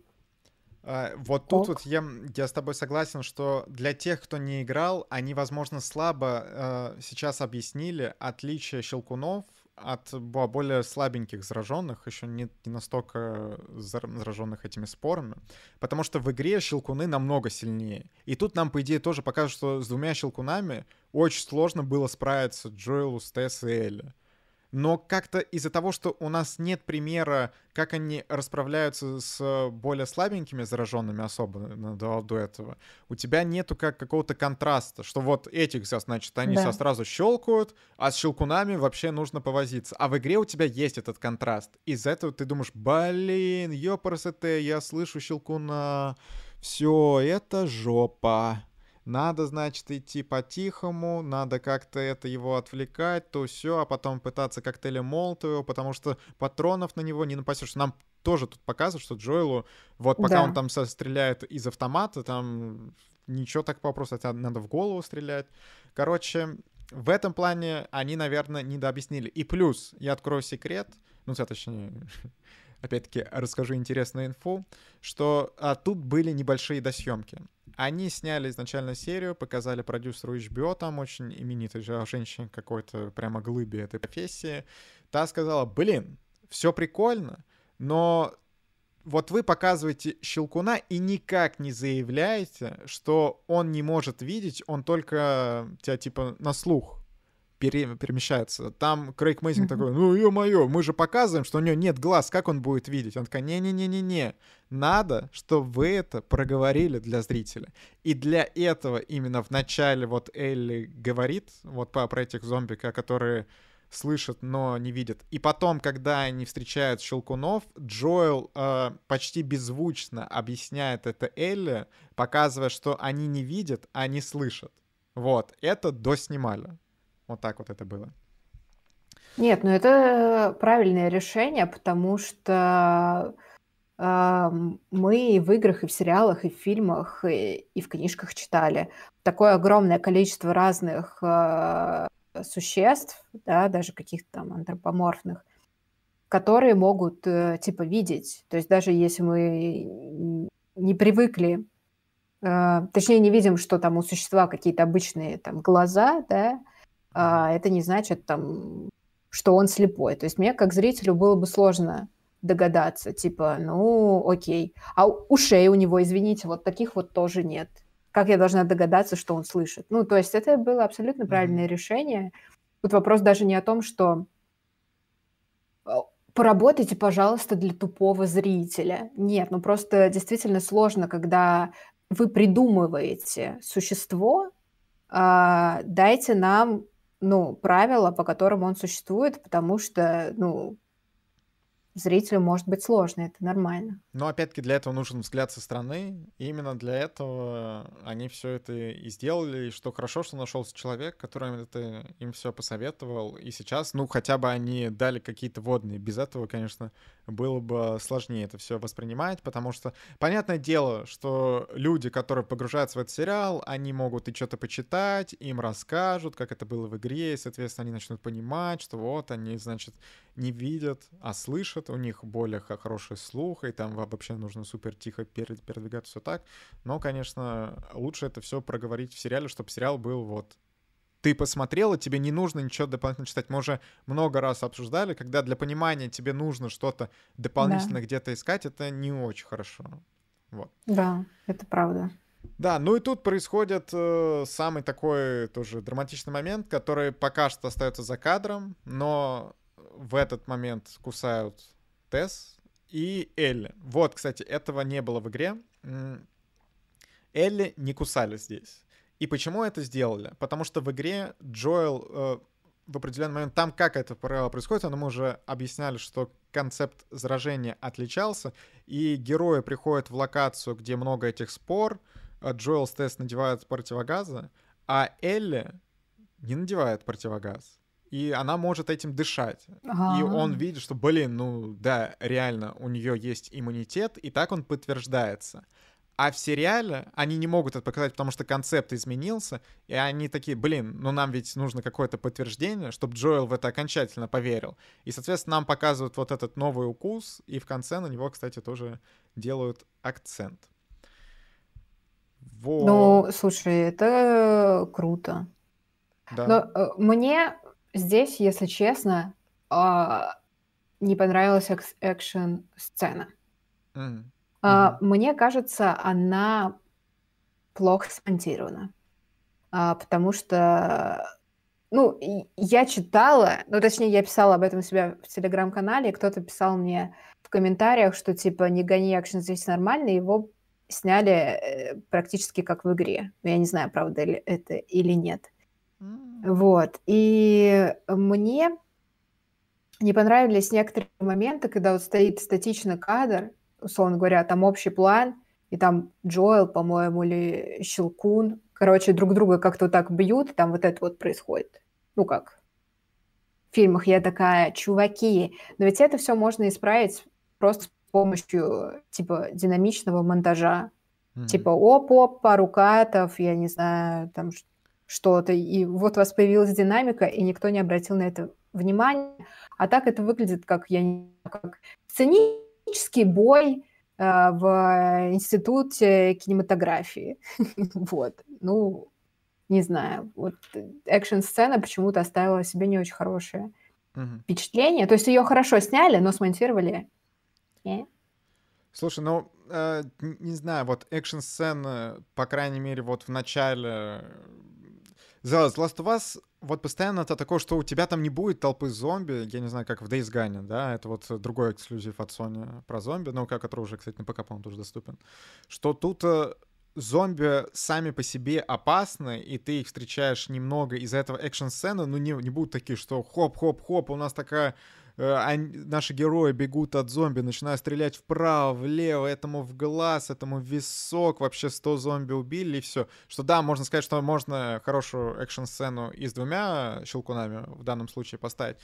а, вот тут вот я, я с тобой согласен, что для тех, кто не играл, они, возможно, слабо э, сейчас объяснили отличие щелкунов от более слабеньких зараженных, еще не, не настолько зараженных этими спорами, потому что в игре щелкуны намного сильнее. И тут нам, по идее, тоже покажут, что с двумя щелкунами очень сложно было справиться Джоэлу, Стесс и Элли но как-то из-за того, что у нас нет примера, как они расправляются с более слабенькими зараженными особо до, до этого, у тебя нету как какого-то контраста, что вот этих, значит, они да. сразу щелкают, а с щелкунами вообще нужно повозиться. А в игре у тебя есть этот контраст. Из-за этого ты думаешь, блин, ёпарасете, я слышу щелкуна, все, это жопа надо, значит, идти по-тихому, надо как-то это его отвлекать, то все, а потом пытаться коктейлем Молотова, потому что патронов на него не напасешь. Нам тоже тут показывают, что Джоэлу, вот пока да. он там стреляет из автомата, там ничего так попросту, надо в голову стрелять. Короче, в этом плане они, наверное, недообъяснили. И плюс, я открою секрет, ну, точнее, опять-таки, расскажу интересную инфу, что а, тут были небольшие досъемки. Они сняли изначально серию, показали продюсеру HBO, там очень именитой женщине какой-то прямо глыбе этой профессии. Та сказала, блин, все прикольно, но вот вы показываете Щелкуна и никак не заявляете, что он не может видеть, он только тебя типа на слух пере, перемещается. Там Крейг Мейзинг такой, ну ё-моё, мы же показываем, что у него нет глаз, как он будет видеть? Он такой, не-не-не-не-не, надо, чтобы вы это проговорили для зрителя. И для этого именно в начале вот Элли говорит вот по, про этих зомби, которые слышат, но не видят. И потом, когда они встречают Щелкунов, Джоэл э, почти беззвучно объясняет это Элли, показывая, что они не видят, а не слышат. Вот, это доснимали. Вот так вот это было. Нет, ну это правильное решение, потому что э, мы и в играх, и в сериалах, и в фильмах, и, и в книжках читали такое огромное количество разных э, существ, да, даже каких-то там антропоморфных, которые могут э, типа видеть. То есть даже если мы не привыкли, э, точнее не видим, что там у существа какие-то обычные там глаза, да, это не значит, там, что он слепой. То есть мне, как зрителю, было бы сложно догадаться, типа, ну, окей. А ушей у него, извините, вот таких вот тоже нет. Как я должна догадаться, что он слышит? Ну, то есть это было абсолютно правильное mm-hmm. решение. Тут вопрос даже не о том, что а, поработайте, пожалуйста, для тупого зрителя. Нет, ну просто действительно сложно, когда вы придумываете существо, э, дайте нам ну, правила, по которым он существует, потому что, ну, зрителю может быть сложно, это нормально. Но опять-таки для этого нужен взгляд со стороны. И именно для этого они все это и сделали. И что хорошо, что нашелся человек, который это им все посоветовал. И сейчас, ну, хотя бы они дали какие-то водные. Без этого, конечно, было бы сложнее это все воспринимать, потому что, понятное дело, что люди, которые погружаются в этот сериал, они могут и что-то почитать, им расскажут, как это было в игре, и, соответственно, они начнут понимать, что вот они, значит, не видят, а слышат, у них более хороший слух, и там вообще нужно супер тихо передвигаться, все так. Но, конечно, лучше это все проговорить в сериале, чтобы сериал был вот ты посмотрел, и тебе не нужно ничего дополнительно читать. Мы уже много раз обсуждали, когда для понимания тебе нужно что-то дополнительно да. где-то искать, это не очень хорошо. Вот. Да, это правда. Да, ну и тут происходит э, самый такой тоже драматичный момент, который пока что остается за кадром, но в этот момент кусают Тесс и Элли. Вот, кстати, этого не было в игре. Элли не кусали здесь. И почему это сделали? Потому что в игре Джоэл э, в определенный момент, там как это происходит, но мы уже объясняли, что концепт заражения отличался, и герои приходят в локацию, где много этих спор, а Джоэл с Тесс надевают противогазы, а Элли не надевает противогаз. И она может этим дышать. Ага. И он видит, что, блин, ну да, реально, у нее есть иммунитет, и так он подтверждается. А в сериале они не могут это показать, потому что концепт изменился, и они такие, блин, ну нам ведь нужно какое-то подтверждение, чтобы Джоэл в это окончательно поверил. И, соответственно, нам показывают вот этот новый укус, и в конце на него, кстати, тоже делают акцент. Вот. Ну, слушай, это круто. Да. Но э, мне здесь, если честно, э, не понравилась экшн-сцена. Mm. А, мне кажется, она плохо смонтирована. А, потому что, ну, я читала, ну, точнее, я писала об этом у себя в телеграм-канале, кто-то писал мне в комментариях, что, типа, не гони экшен здесь нормально, его сняли э, практически как в игре. Я не знаю, правда ли это или нет. Вот. И мне не понравились некоторые моменты, когда вот стоит статичный кадр, условно говоря, там общий план, и там Джоэл, по-моему, или Щелкун, короче, друг друга как-то вот так бьют, и там вот это вот происходит. Ну как, в фильмах я такая, чуваки, но ведь это все можно исправить просто с помощью, типа, динамичного монтажа. Mm-hmm. Типа, оп-оп, пару катов, я не знаю, там что-то, и вот у вас появилась динамика, и никто не обратил на это внимания. А так это выглядит как, я не знаю, как сценический классический бой э, в институте кинематографии. вот. Ну, не знаю. Вот экшн-сцена почему-то оставила себе не очень хорошее угу. впечатление. То есть ее хорошо сняли, но смонтировали. Не. Слушай, ну, э, не знаю, вот экшн-сцены, по крайней мере, вот в начале The Last of Us вот постоянно это такое, что у тебя там не будет толпы зомби, я не знаю, как в Days Gone, да, это вот другой эксклюзив от Sony про зомби, но который уже, кстати, на ПК, по-моему, тоже доступен, что тут э, зомби сами по себе опасны, и ты их встречаешь немного из-за этого экшн-сцены, ну не, не будут такие, что хоп-хоп-хоп, у нас такая они, наши герои бегут от зомби, начинают стрелять вправо, влево, этому в глаз, этому в висок, вообще 100 зомби убили, и все. Что да, можно сказать, что можно хорошую экшн-сцену и с двумя щелкунами в данном случае поставить.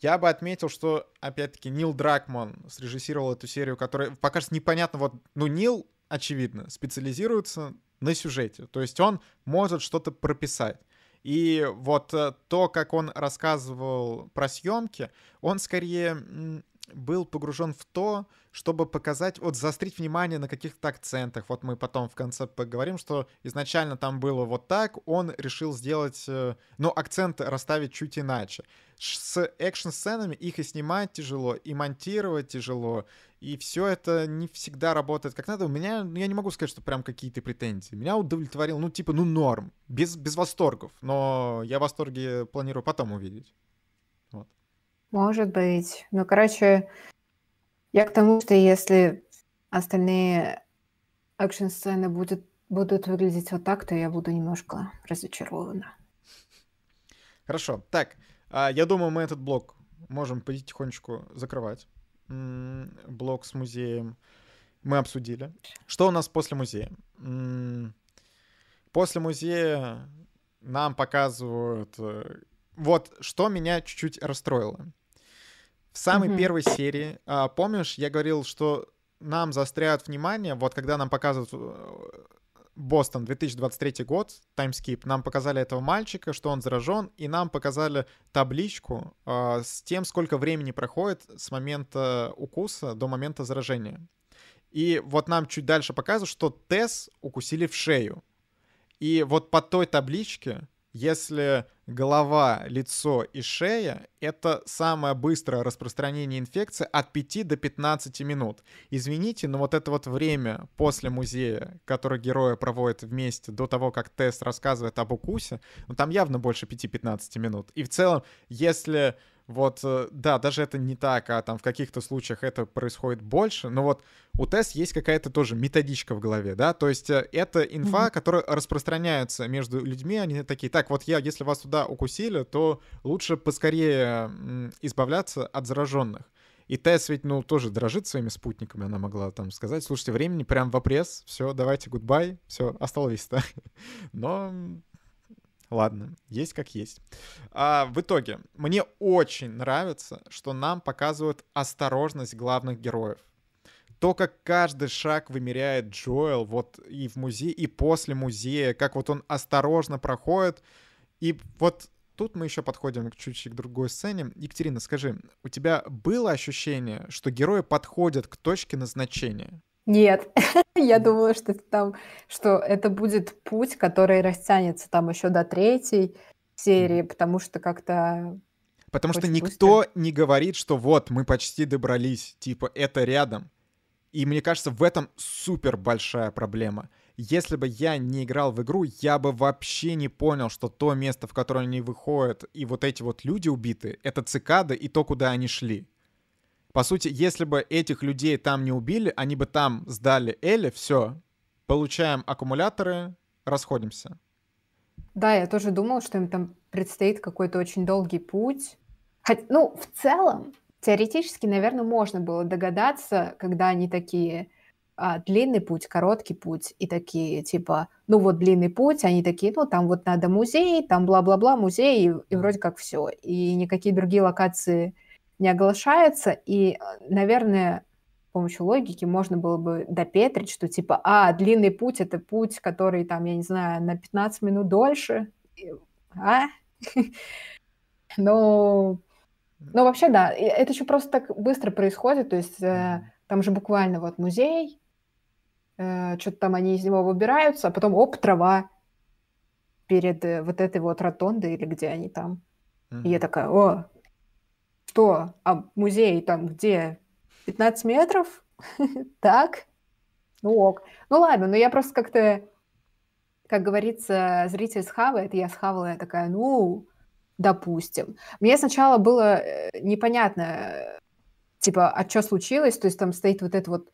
Я бы отметил, что, опять-таки, Нил Дракман срежиссировал эту серию, которая пока что непонятно, вот, ну, Нил, очевидно, специализируется на сюжете, то есть он может что-то прописать. И вот э, то, как он рассказывал про съемки, он скорее был погружен в то, чтобы показать, вот заострить внимание на каких-то акцентах. Вот мы потом в конце поговорим, что изначально там было вот так, он решил сделать, ну, акцент расставить чуть иначе. С экшн-сценами их и снимать тяжело, и монтировать тяжело, и все это не всегда работает как надо. У меня, ну, я не могу сказать, что прям какие-то претензии. Меня удовлетворил, ну, типа, ну, норм, без, без восторгов, но я восторги планирую потом увидеть. Может быть. Ну, короче, я к тому, что если остальные экшн-сцены будут, будут выглядеть вот так, то я буду немножко разочарована. Хорошо. Так, а, я думаю, мы этот блок можем потихонечку закрывать блок с музеем мы обсудили. Что у нас после музея? После музея нам показывают... Вот что меня чуть-чуть расстроило. В самой mm-hmm. первой серии, а, помнишь, я говорил, что нам заостряют внимание, помнишь, я говорил, что нам заостряют внимание, вот когда нам показывают э, Бостон, 2023 год, таймскип, нам показали этого мальчика, что он заражен, и нам показали табличку э, с тем, сколько времени проходит с момента укуса до момента заражения. И вот нам чуть дальше показывают, что Тесс укусили в шею. И вот по той табличке если голова, лицо и шея — это самое быстрое распространение инфекции от 5 до 15 минут. Извините, но вот это вот время после музея, которое герои проводят вместе до того, как тест рассказывает об укусе, ну там явно больше 5-15 минут. И в целом, если вот, э, да, даже это не так, а там в каких-то случаях это происходит больше, но вот у ТЭС есть какая-то тоже методичка в голове, да, то есть э, это инфа, mm-hmm. которая распространяется между людьми, они такие, так, вот я, если вас туда укусили, то лучше поскорее избавляться от зараженных. И Тесс ведь, ну, тоже дрожит своими спутниками, она могла там сказать, слушайте, времени прям в опресс, все, давайте, гудбай, все, осталось-то. Но Ладно, есть как есть. А, в итоге, мне очень нравится, что нам показывают осторожность главных героев. То, как каждый шаг вымеряет Джоэл вот и в музее, и после музея, как вот он осторожно проходит. И вот тут мы еще подходим чуть-чуть к другой сцене. Екатерина, скажи, у тебя было ощущение, что герои подходят к точке назначения? Нет, я думала, что это там, что это будет путь, который растянется там еще до третьей серии, потому что как-то Потому что никто быстро. не говорит, что вот мы почти добрались, типа это рядом. И мне кажется, в этом супер большая проблема. Если бы я не играл в игру, я бы вообще не понял, что то место, в которое они выходят, и вот эти вот люди убиты, это цикады и то, куда они шли. По сути, если бы этих людей там не убили, они бы там сдали Элли, все, получаем аккумуляторы, расходимся. Да, я тоже думал, что им там предстоит какой-то очень долгий путь. Хоть, ну, в целом, теоретически, наверное, можно было догадаться, когда они такие а, длинный путь, короткий путь, и такие, типа, ну вот длинный путь, они такие, ну там вот надо музей, там бла-бла-бла, музей, и, и вроде как все. И никакие другие локации не оглашается, и, наверное, с помощью логики можно было бы допетрить, что типа, а, длинный путь — это путь, который там, я не знаю, на 15 минут дольше, а? Но, но вообще, да, это еще просто так быстро происходит, то есть э, там же буквально вот музей, э, что-то там они из него выбираются, а потом, оп, трава перед э, вот этой вот ротондой или где они там. И я такая, о, что? А музей там где? 15 метров? Так? Ну ок. Ну ладно, но я просто как-то, как говорится, зритель схавает, я схавала, я такая, ну, допустим. Мне сначала было э, непонятно, типа, а что случилось? То есть там стоит вот это вот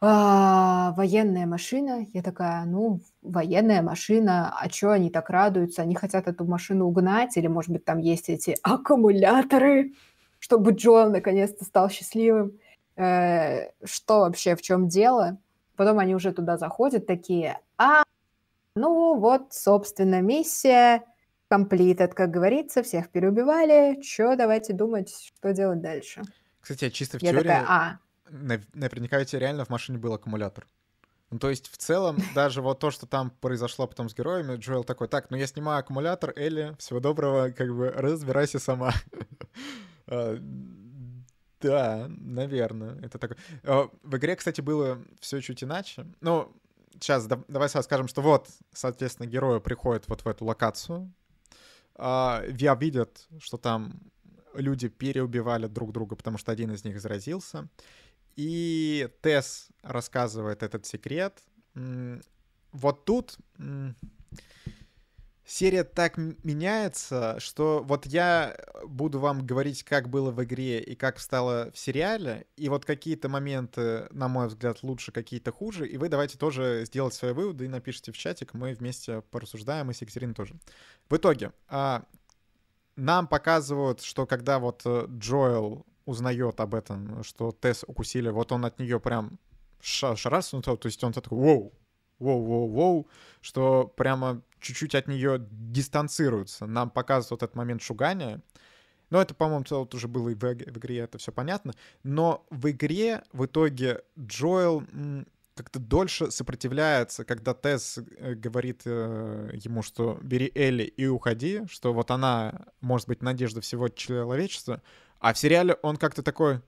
а, военная машина. Я такая, ну, военная машина, а чё они так радуются? Они хотят эту машину угнать? Или, может быть, там есть эти аккумуляторы, чтобы Джоэл наконец-то стал счастливым? Э, что вообще, в чем дело? Потом они уже туда заходят, такие, а, ну вот, собственно, миссия completed, как говорится, всех переубивали, чё, давайте думать, что делать дальше. Кстати, чисто в Я теории... Такая, а, наверняка ведь реально в машине был аккумулятор. Ну, то есть, в целом, даже вот то, что там произошло потом с героями, Джоэл такой, так, ну я снимаю аккумулятор, Элли, всего доброго, как бы разбирайся сама. А, да, наверное, это такое. А, в игре, кстати, было все чуть иначе. Ну, сейчас давай сразу скажем, что вот, соответственно, герои приходят вот в эту локацию, а, видят, что там люди переубивали друг друга, потому что один из них заразился. И Тесс рассказывает этот секрет. Вот тут серия так меняется, что вот я буду вам говорить, как было в игре и как стало в сериале, и вот какие-то моменты, на мой взгляд, лучше, какие-то хуже, и вы давайте тоже сделать свои выводы и напишите в чатик, мы вместе порассуждаем, и с Екатериной тоже. В итоге, а, нам показывают, что когда вот э, Джоэл узнает об этом, что Тесс укусили, вот он от нее прям шарасну, то есть он такой, воу, воу, воу, воу, что прямо чуть-чуть от нее дистанцируется. Нам показывают вот этот момент шугания. Но это, по-моему, вот уже было и в, в игре, это все понятно. Но в игре в итоге Джоэл как-то дольше сопротивляется, когда Тесс э, говорит э, ему, что бери Элли и уходи, что вот она может быть надежда всего человечества. А в сериале он как-то такой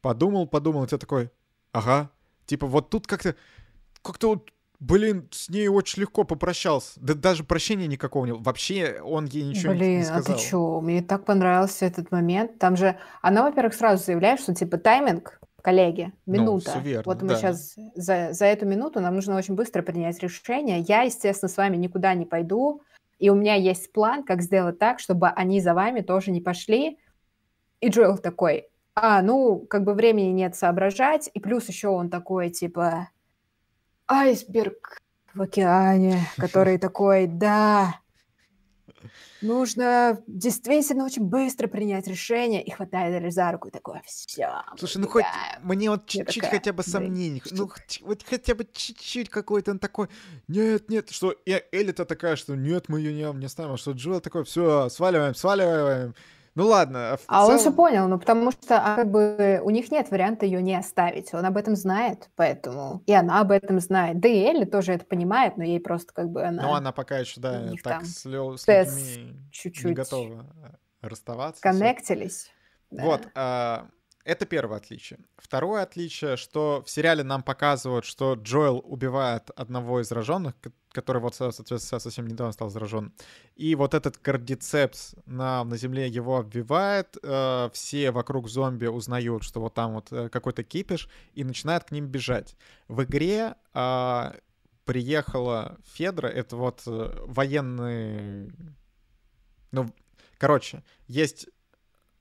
подумал, подумал, и ты такой, ага. Типа вот тут как-то как-то вот Блин, с ней очень легко попрощался. Да даже прощения никакого не было. Вообще он ей ничего Блин, не сказал. а ты чё? Мне так понравился этот момент. Там же она, во-первых, сразу заявляет, что типа тайминг, коллеги, ну, минута. Ну, верно, вот мы да. сейчас за, за эту минуту нам нужно очень быстро принять решение. Я, естественно, с вами никуда не пойду. И у меня есть план, как сделать так, чтобы они за вами тоже не пошли. И Джоэл такой, а, ну, как бы времени нет соображать. И плюс еще он такой, типа, айсберг в океане, который такой, да, нужно действительно очень быстро принять решение и хватает Элли за руку и такой, все. Слушай, ну хоть мне вот чуть-чуть хотя бы сомнений, что- ну вот хотя бы чуть-чуть какой-то он такой, нет, нет, что Элли-то такая, что нет, мы ее не, не оставим, а что Джоэл такой, все, сваливаем, сваливаем. Ну ладно, в А он все целом- понял, ну потому что а, как бы у них нет варианта ее не оставить. Он об этом знает, поэтому и она об этом знает. Да и Элли тоже это понимает, но ей просто как бы она, Ну, она пока еще, да, так там с, лё- с людьми не чуть-чуть готова э, расставаться. коннектились. Да. Вот, а, это первое отличие. Второе отличие, что в сериале нам показывают, что Джоэл убивает одного из зараженных, ко- который вот, со- соответственно, совсем недавно стал заражен. И вот этот кардицепс на, на земле его обвивает, э, все вокруг зомби узнают, что вот там вот э, какой-то кипиш, и начинают к ним бежать. В игре а, приехала Федра, это вот э, военный... Ну, короче, есть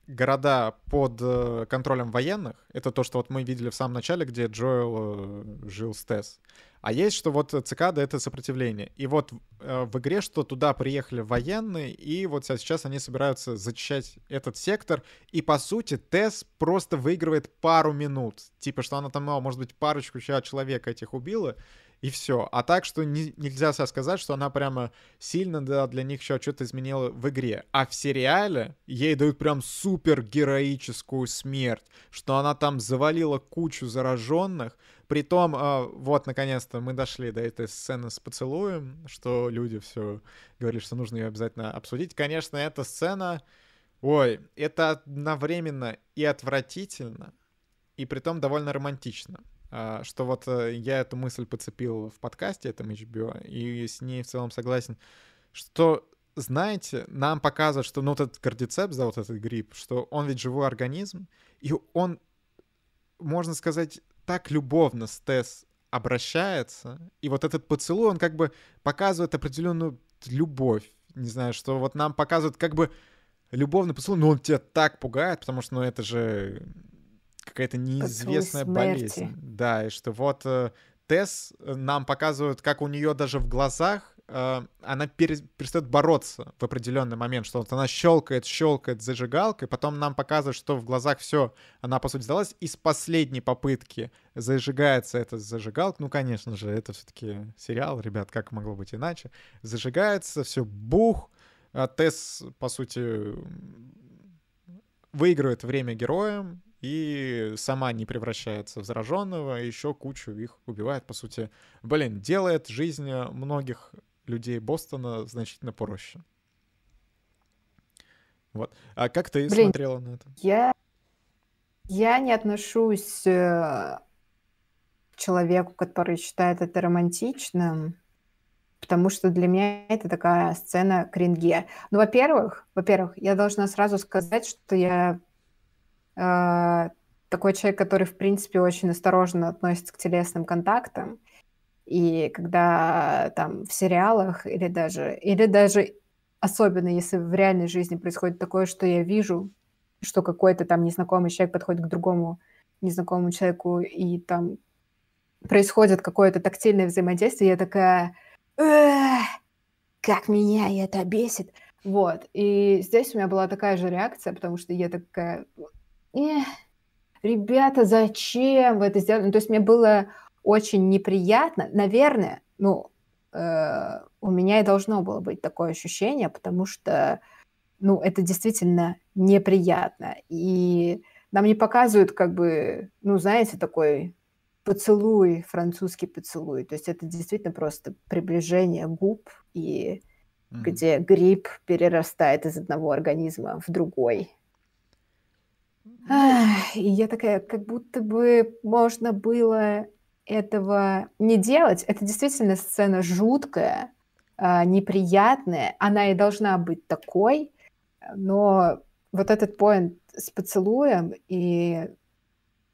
города под э, контролем военных. Это то, что вот мы видели в самом начале, где Джоэл э, жил с Тесс. А есть, что вот цикада — это сопротивление. И вот э, в игре, что туда приехали военные, и вот сейчас они собираются зачищать этот сектор. И, по сути, Тесс просто выигрывает пару минут. Типа, что она там, а, может быть, парочку человек этих убила, и все. А так, что не- нельзя сказать, что она прямо сильно да, для них еще что-то изменила в игре. А в сериале ей дают прям супер героическую смерть, что она там завалила кучу зараженных. Притом, а, вот, наконец-то мы дошли до этой сцены с поцелуем, что люди все говорили, что нужно ее обязательно обсудить. Конечно, эта сцена, ой, это одновременно и отвратительно, и притом довольно романтично. А, Что вот э, я эту мысль подцепил в подкасте этом HBO, и с ней в целом согласен, что, знаете, нам показывают, что ну, вот этот кардицепс, да, вот этот грипп, что он ведь живой организм, и он, можно сказать, так любовно с Тесс обращается, и вот этот поцелуй, он как бы показывает определенную любовь, не знаю, что вот нам показывают как бы любовный поцелуй, но он тебя так пугает, потому что, ну, это же какая-то неизвестная болезнь. Да, и что вот э, Тесс э, нам показывают, как у нее даже в глазах э, она пере- перестает бороться в определенный момент, что вот она щелкает, щелкает зажигалкой, потом нам показывают, что в глазах все, она по сути сдалась, и с последней попытки зажигается эта зажигалка, ну, конечно же, это все-таки сериал, ребят, как могло быть иначе, зажигается, все, бух, а Тесс, по сути, выигрывает время героям и сама не превращается в зараженного, еще кучу их убивает, по сути. Блин, делает жизнь э, многих людей Бостона значительно проще. Вот. А как ты Блин. смотрела на это? Я, я не отношусь э, к человеку, который считает это романтичным, потому что для меня это такая сцена кринге. Ну, во-первых, во-первых, я должна сразу сказать, что я такой человек, который, в принципе, очень осторожно относится к телесным контактам. И когда там в сериалах или даже, или даже особенно если в реальной жизни происходит такое, что я вижу, что какой-то там незнакомый человек подходит к другому незнакомому человеку, и там происходит какое-то тактильное взаимодействие, я такая, «Эх, как меня это бесит. Вот, и здесь у меня была такая же реакция, потому что я такая, «Эх, ребята, зачем вы это сделали? Ну, то есть мне было очень неприятно, наверное, ну, э, у меня и должно было быть такое ощущение, потому что ну, это действительно неприятно. И нам не показывают, как бы, ну, знаете, такой поцелуй, французский поцелуй. То есть это действительно просто приближение губ, и mm-hmm. где гриб перерастает из одного организма в другой. И я такая, как будто бы можно было этого не делать. Это действительно сцена жуткая, а, неприятная. Она и должна быть такой, но вот этот поинт с поцелуем и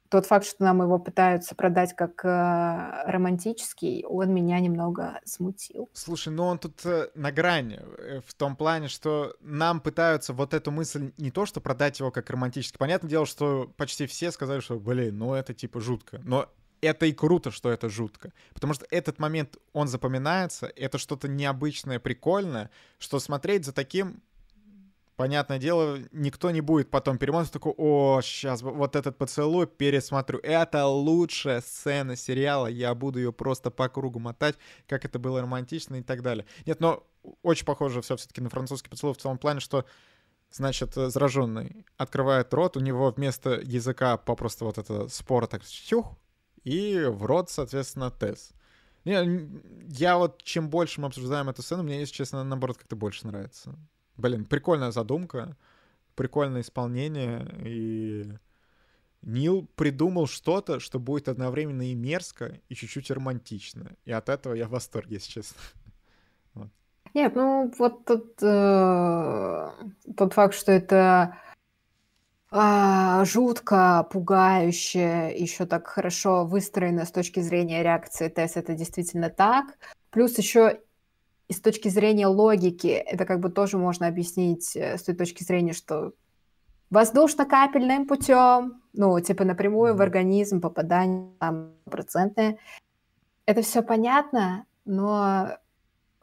тот факт, что нам его пытаются продать как э, романтический, он меня немного смутил. Слушай, ну он тут э, на грани, э, в том плане, что нам пытаются вот эту мысль не то, что продать его как романтический. Понятное дело, что почти все сказали, что, блин, ну это типа жутко. Но это и круто, что это жутко. Потому что этот момент, он запоминается, это что-то необычное, прикольное, что смотреть за таким понятное дело, никто не будет потом перемотать такой, о, сейчас вот этот поцелуй пересмотрю. Это лучшая сцена сериала, я буду ее просто по кругу мотать, как это было романтично и так далее. Нет, но очень похоже все все-таки на французский поцелуй в том плане, что значит, зараженный открывает рот, у него вместо языка попросту вот это спора так чух, и в рот, соответственно, Тесс. Не, я вот, чем больше мы обсуждаем эту сцену, мне, если честно, наоборот, как-то больше нравится. Блин, прикольная задумка, прикольное исполнение, и Нил придумал что-то, что будет одновременно и мерзко, и чуть-чуть романтично. И от этого я в восторге, если честно. Вот. Нет, ну вот тот, э, тот факт, что это э, жутко, пугающе, еще так хорошо выстроено с точки зрения реакции Тесс, это действительно так. Плюс еще и с точки зрения логики это как бы тоже можно объяснить э, с той точки зрения, что воздушно-капельным путем, ну, типа напрямую в организм попадание там процентное. Это все понятно, но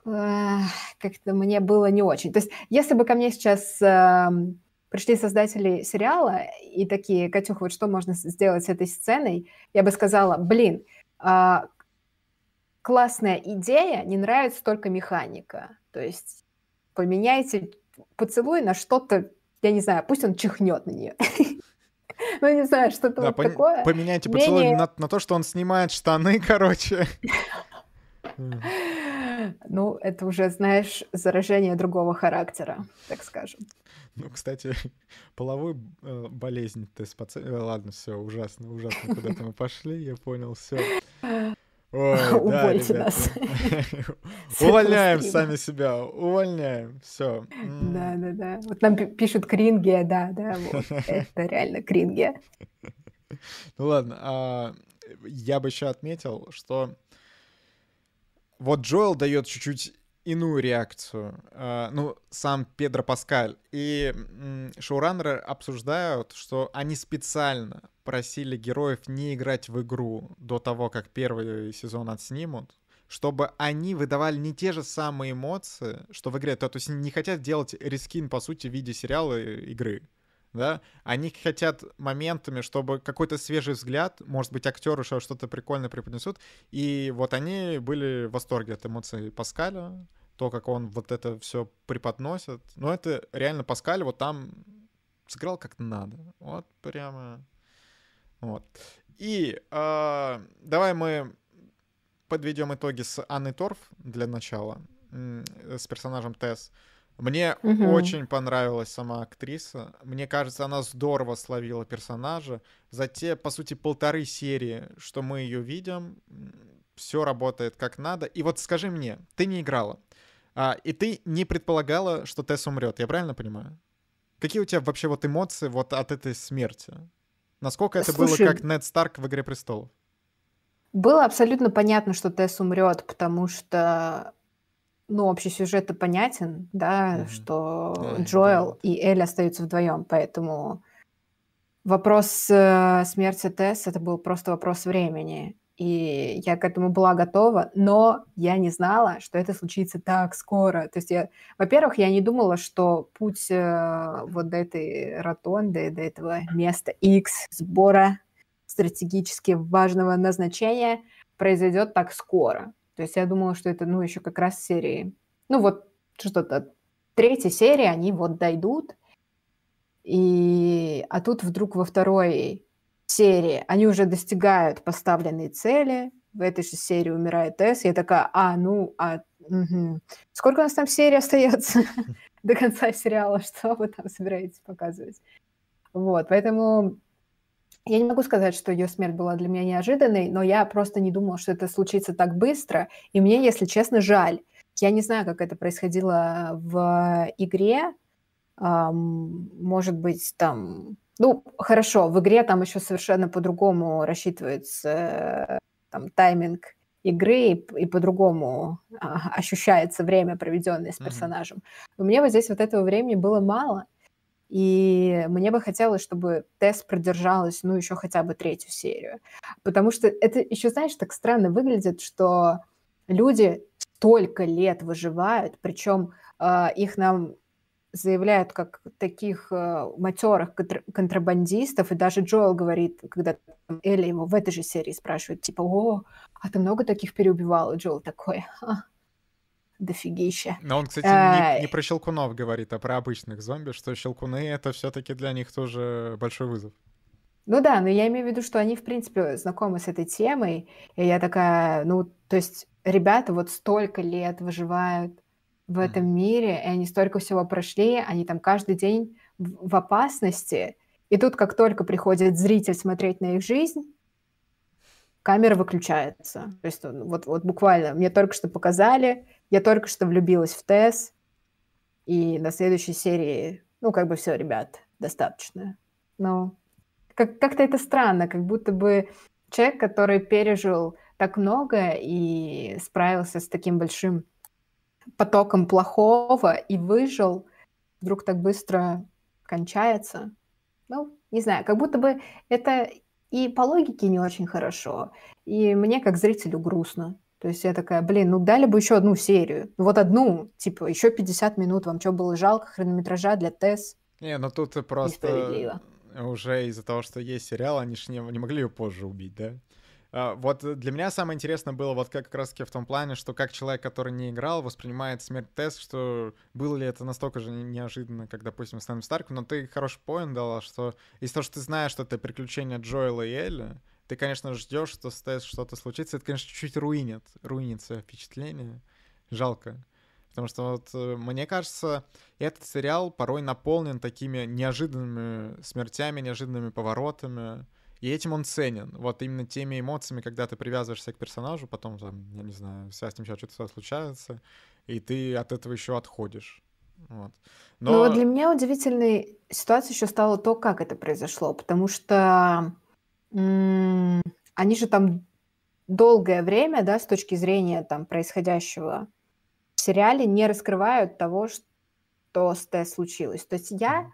э, как-то мне было не очень. То есть, если бы ко мне сейчас э, пришли создатели сериала и такие, Катюх, вот что можно сделать с этой сценой, я бы сказала, блин, э, классная идея, не нравится только механика. То есть поменяйте поцелуй на что-то, я не знаю, пусть он чихнет на нее. Ну, не знаю, что-то вот такое. Поменяйте поцелуй на то, что он снимает штаны, короче. Ну, это уже, знаешь, заражение другого характера, так скажем. Ну, кстати, половую э, болезнь ты спаци... Э, ладно, все, ужасно, ужасно, куда-то мы пошли, я понял, все. Увольте нас. Увольняем сами себя, увольняем, все. Да, да, да. Вот нам пишут крингия, да, да, вот. Это реально крингия. Ну ладно, а, я бы еще отметил, что вот Джоэл дает чуть-чуть иную реакцию. Uh, ну, сам Педро Паскаль. И шоураннеры обсуждают, что они специально просили героев не играть в игру до того, как первый сезон отснимут, чтобы они выдавали не те же самые эмоции, что в игре. То, есть не хотят делать рискин, по сути, в виде сериала игры. Да? Они хотят моментами, чтобы какой-то свежий взгляд, может быть, актеры что-то прикольное преподнесут. И вот они были в восторге от эмоций Паскаля, то, как он вот это все преподносит. Но это реально Паскаль вот там сыграл как надо. Вот прямо вот. И э, давай мы подведем итоги с Анной Торф для начала, с персонажем Тесс. Мне угу. очень понравилась сама актриса. Мне кажется, она здорово словила персонажа. За те, по сути, полторы серии, что мы ее видим, все работает как надо. И вот скажи мне, ты не играла, а, и ты не предполагала, что Тесс умрет, я правильно понимаю? Какие у тебя вообще вот эмоции вот от этой смерти? Насколько это Слушай, было как Нед Старк в «Игре престолов»? Было абсолютно понятно, что Тесс умрет, потому что ну, общий сюжет понятен, да, mm-hmm. что yeah, Джоэл yeah. и Элли остаются вдвоем, поэтому вопрос э, смерти Тесс это был просто вопрос времени и я к этому была готова, но я не знала, что это случится так скоро. То есть я, во-первых, я не думала, что путь э, вот до этой ротонды, до этого места X сбора стратегически важного назначения произойдет так скоро. То есть я думала, что это, ну, еще как раз серии, ну, вот что-то третьей серии они вот дойдут, и... а тут вдруг во второй серии они уже достигают поставленной цели, в этой же серии умирает Тесс, я такая, а, ну, а, угу. сколько у нас там серий остается до конца сериала, что вы там собираетесь показывать? Вот, поэтому я не могу сказать, что ее смерть была для меня неожиданной, но я просто не думала, что это случится так быстро, и мне, если честно, жаль. Я не знаю, как это происходило в игре, может быть, там... Ну, хорошо, в игре там еще совершенно по-другому рассчитывается там, тайминг игры и, и по-другому а, ощущается время, проведенное с персонажем. Но мне вот здесь вот этого времени было мало, и мне бы хотелось, чтобы тест продержалась, ну, еще хотя бы третью серию. Потому что это еще, знаешь, так странно выглядит, что люди столько лет выживают, причем э, их нам заявляют как таких э, матерых контрабандистов, и даже Джоэл говорит, когда Элли его в этой же серии спрашивает, типа, о, а ты много таких переубивал? И Джоэл такой, а, дофигища. Но он, кстати, а... не, не про щелкунов говорит, а про обычных зомби, что щелкуны — это все таки для них тоже большой вызов. Ну да, но я имею в виду, что они, в принципе, знакомы с этой темой, и я такая, ну, то есть ребята вот столько лет выживают, в этом мире, и они столько всего прошли, они там каждый день в опасности. И тут, как только приходит зритель смотреть на их жизнь, камера выключается. То есть вот, вот буквально мне только что показали, я только что влюбилась в Тесс, и на следующей серии, ну, как бы все, ребят, достаточно. Но как- как-то это странно, как будто бы человек, который пережил так много и справился с таким большим потоком плохого и выжил, вдруг так быстро кончается. Ну, не знаю, как будто бы это и по логике не очень хорошо, и мне как зрителю грустно. То есть я такая, блин, ну дали бы еще одну серию. Ну вот одну, типа, еще 50 минут. Вам что, было жалко хронометража для ТЭС? Не, ну тут просто уже из-за того, что есть сериал, они же не, не могли ее позже убить, да? А, вот для меня самое интересное было вот как раз таки в том плане, что как человек, который не играл, воспринимает смерть Тесс, что было ли это настолько же неожиданно, как, допустим, Стэн Старк, но ты хороший поинт дала, что из-за того, что ты знаешь, что это приключение Джоэла и Элли, ты, конечно, ждешь, что с Тесс что-то случится, это, конечно, чуть-чуть руинит, руинит свое впечатление. Жалко. Потому что вот э, мне кажется, этот сериал порой наполнен такими неожиданными смертями, неожиданными поворотами. И этим он ценен. Вот именно теми эмоциями, когда ты привязываешься к персонажу, потом, там, я не знаю, с ним сейчас что-то случается, и ты от этого еще отходишь. Вот. Но... Но для меня удивительной ситуацией еще стало то, как это произошло, потому что м- они же там долгое время, да, с точки зрения там происходящего в сериале, не раскрывают того, что с Т случилось. То есть я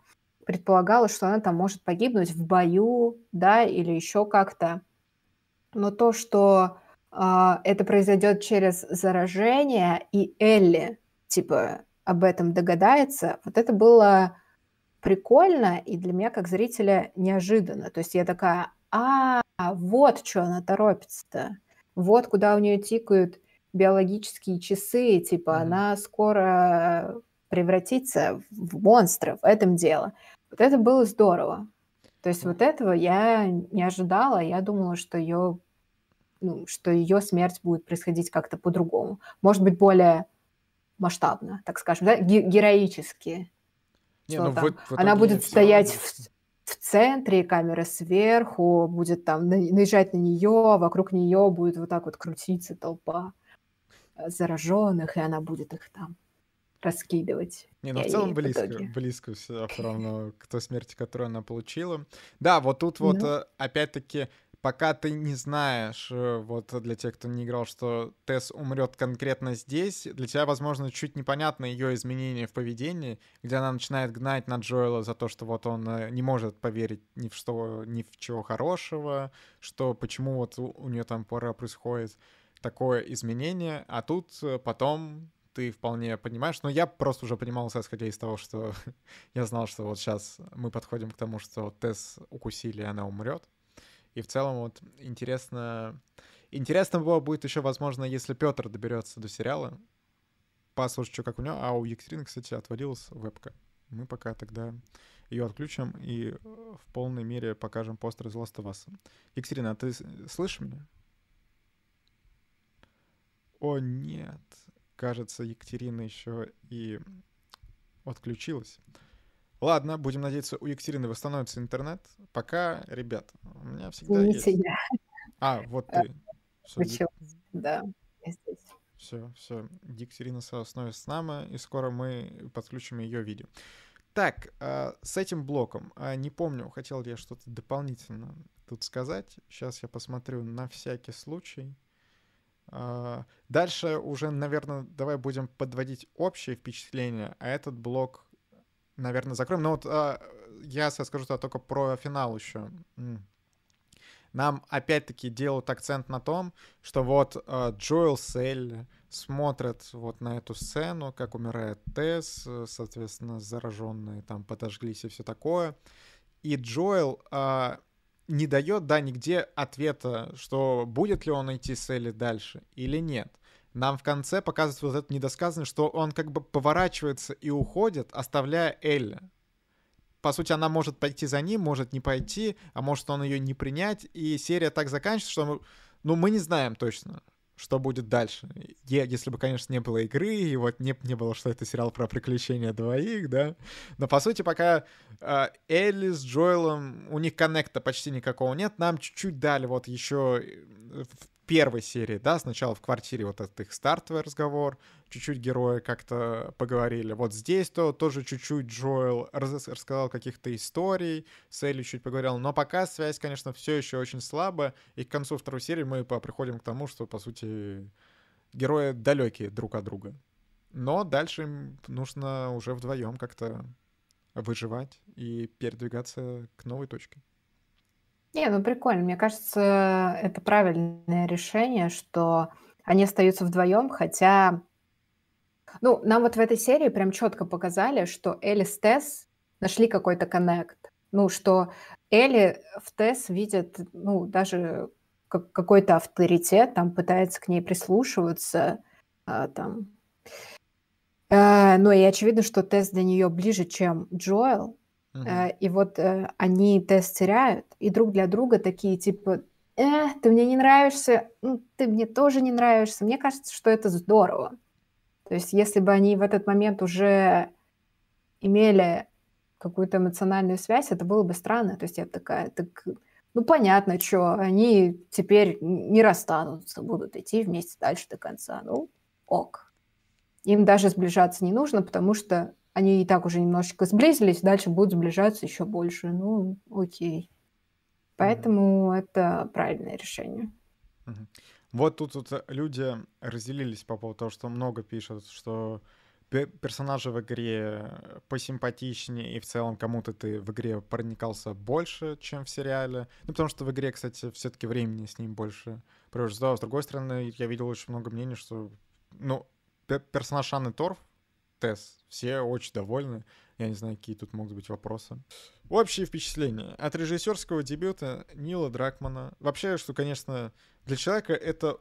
предполагала, что она там может погибнуть в бою, да, или еще как-то. Но то, что э, это произойдет через заражение, и Элли, типа, об этом догадается, вот это было прикольно и для меня, как зрителя, неожиданно. То есть я такая, а, вот что она торопится-то. Вот куда у нее тикают биологические часы, типа, mm-hmm. она скоро превратится в монстра, в этом дело. Вот это было здорово. То есть вот этого я не ожидала. Я думала, что ее, ну, что ее смерть будет происходить как-то по-другому. Может быть, более масштабно, так скажем, да? героически. Не, ну, в, в Она будет стоять в, в центре, камера сверху, будет там наезжать на нее, вокруг нее будет вот так вот крутиться толпа э, зараженных, и она будет их там раскидывать. Не, ну в целом близко, в близко все равно к той смерти, которую она получила. Да, вот тут вот ну. опять-таки пока ты не знаешь, э, вот для тех, кто не играл, что Тесс умрет конкретно здесь, для тебя, возможно, чуть непонятно ее изменение в поведении, где она начинает гнать на Джоэла за то, что вот он э, не может поверить ни в что, ни в чего хорошего, что почему вот у нее там пора происходит такое изменение, а тут э, потом ты вполне понимаешь, но я просто уже понимал, исходя из того, что я знал, что вот сейчас мы подходим к тому, что Тесс укусили, и она умрет. И в целом вот интересно... Интересно было будет еще, возможно, если Петр доберется до сериала, послушать, что как у него. А у Екатерины, кстати, отвалилась вебка. Мы пока тогда ее отключим и в полной мере покажем постер из Last of Us. Екатерина, а ты слышишь меня? О, нет. Кажется, Екатерина еще и отключилась. Ладно, будем надеяться, у Екатерины восстановится интернет. Пока, ребят, у меня всегда Извините, есть... Я. А, вот ты. Все, да, я здесь. Все, все. Екатерина снова с нами, и скоро мы подключим ее видео. Так, э, с этим блоком, э, не помню, хотел ли я что-то дополнительно тут сказать. Сейчас я посмотрю на всякий случай. Э, дальше уже, наверное, давай будем подводить общее впечатление, а этот блок, наверное, закроем. Но вот э, я скажу -то только про финал еще. Нам опять-таки делают акцент на том, что вот э, Джоэл Селли, смотрят вот на эту сцену, как умирает Тесс, э, соответственно, зараженные там подожглись и все такое. И Джоэл а, не дает, да, нигде ответа, что будет ли он идти с Элли дальше или нет. Нам в конце показывают вот это недосказанное, что он как бы поворачивается и уходит, оставляя Элли. По сути, она может пойти за ним, может не пойти, а может он ее не принять, и серия так заканчивается, что мы, ну, мы не знаем точно, что будет дальше. Если бы, конечно, не было игры, и вот не, не было, что это сериал про приключения двоих, да. Но, по сути, пока э, Элли с Джоэлом, у них коннекта почти никакого нет, нам чуть-чуть дали вот еще в первой серии, да, сначала в квартире вот этот их стартовый разговор, чуть-чуть герои как-то поговорили. Вот здесь то тоже чуть-чуть Джоэл рас рассказал каких-то историй, с Элли чуть поговорил, но пока связь, конечно, все еще очень слабая, и к концу второй серии мы приходим к тому, что, по сути, герои далекие друг от друга. Но дальше им нужно уже вдвоем как-то выживать и передвигаться к новой точке. Не, ну прикольно. Мне кажется, это правильное решение, что они остаются вдвоем, хотя... Ну, нам вот в этой серии прям четко показали, что Элли с Тесс нашли какой-то коннект. Ну, что Элли в Тесс видит, ну, даже как какой-то авторитет, там пытается к ней прислушиваться, а, там. А, ну и очевидно, что Тесс для нее ближе, чем Джоэл. Э, и вот, э, они тест теряют, и друг для друга такие типа: "Э, ты мне не нравишься, ну, ты мне тоже не нравишься". Мне кажется, что это здорово. То есть если бы они в этот момент уже имели какую-то эмоциональную связь, это было бы странно. То есть я такая: "Так, ну, понятно, что они теперь не расстанутся, будут идти вместе дальше до конца". Ну, ок. Им даже сближаться не нужно, потому что они и так уже немножечко сблизились, дальше будут сближаться еще больше. Ну, окей. Поэтому mm-hmm. это правильное решение. Mm-hmm. Вот тут, тут люди разделились по поводу того, что много пишут, что персонажи в игре посимпатичнее, и в целом кому-то ты в игре проникался больше, чем в сериале. Ну, потому что в игре, кстати, все-таки времени с ним больше проводишь. Да, с другой стороны, я видел очень много мнений, что, ну, персонаж Анны Торф Тесс. Все очень довольны. Я не знаю, какие тут могут быть вопросы. Общее впечатление от режиссерского дебюта Нила Дракмана. Вообще, что, конечно, для человека это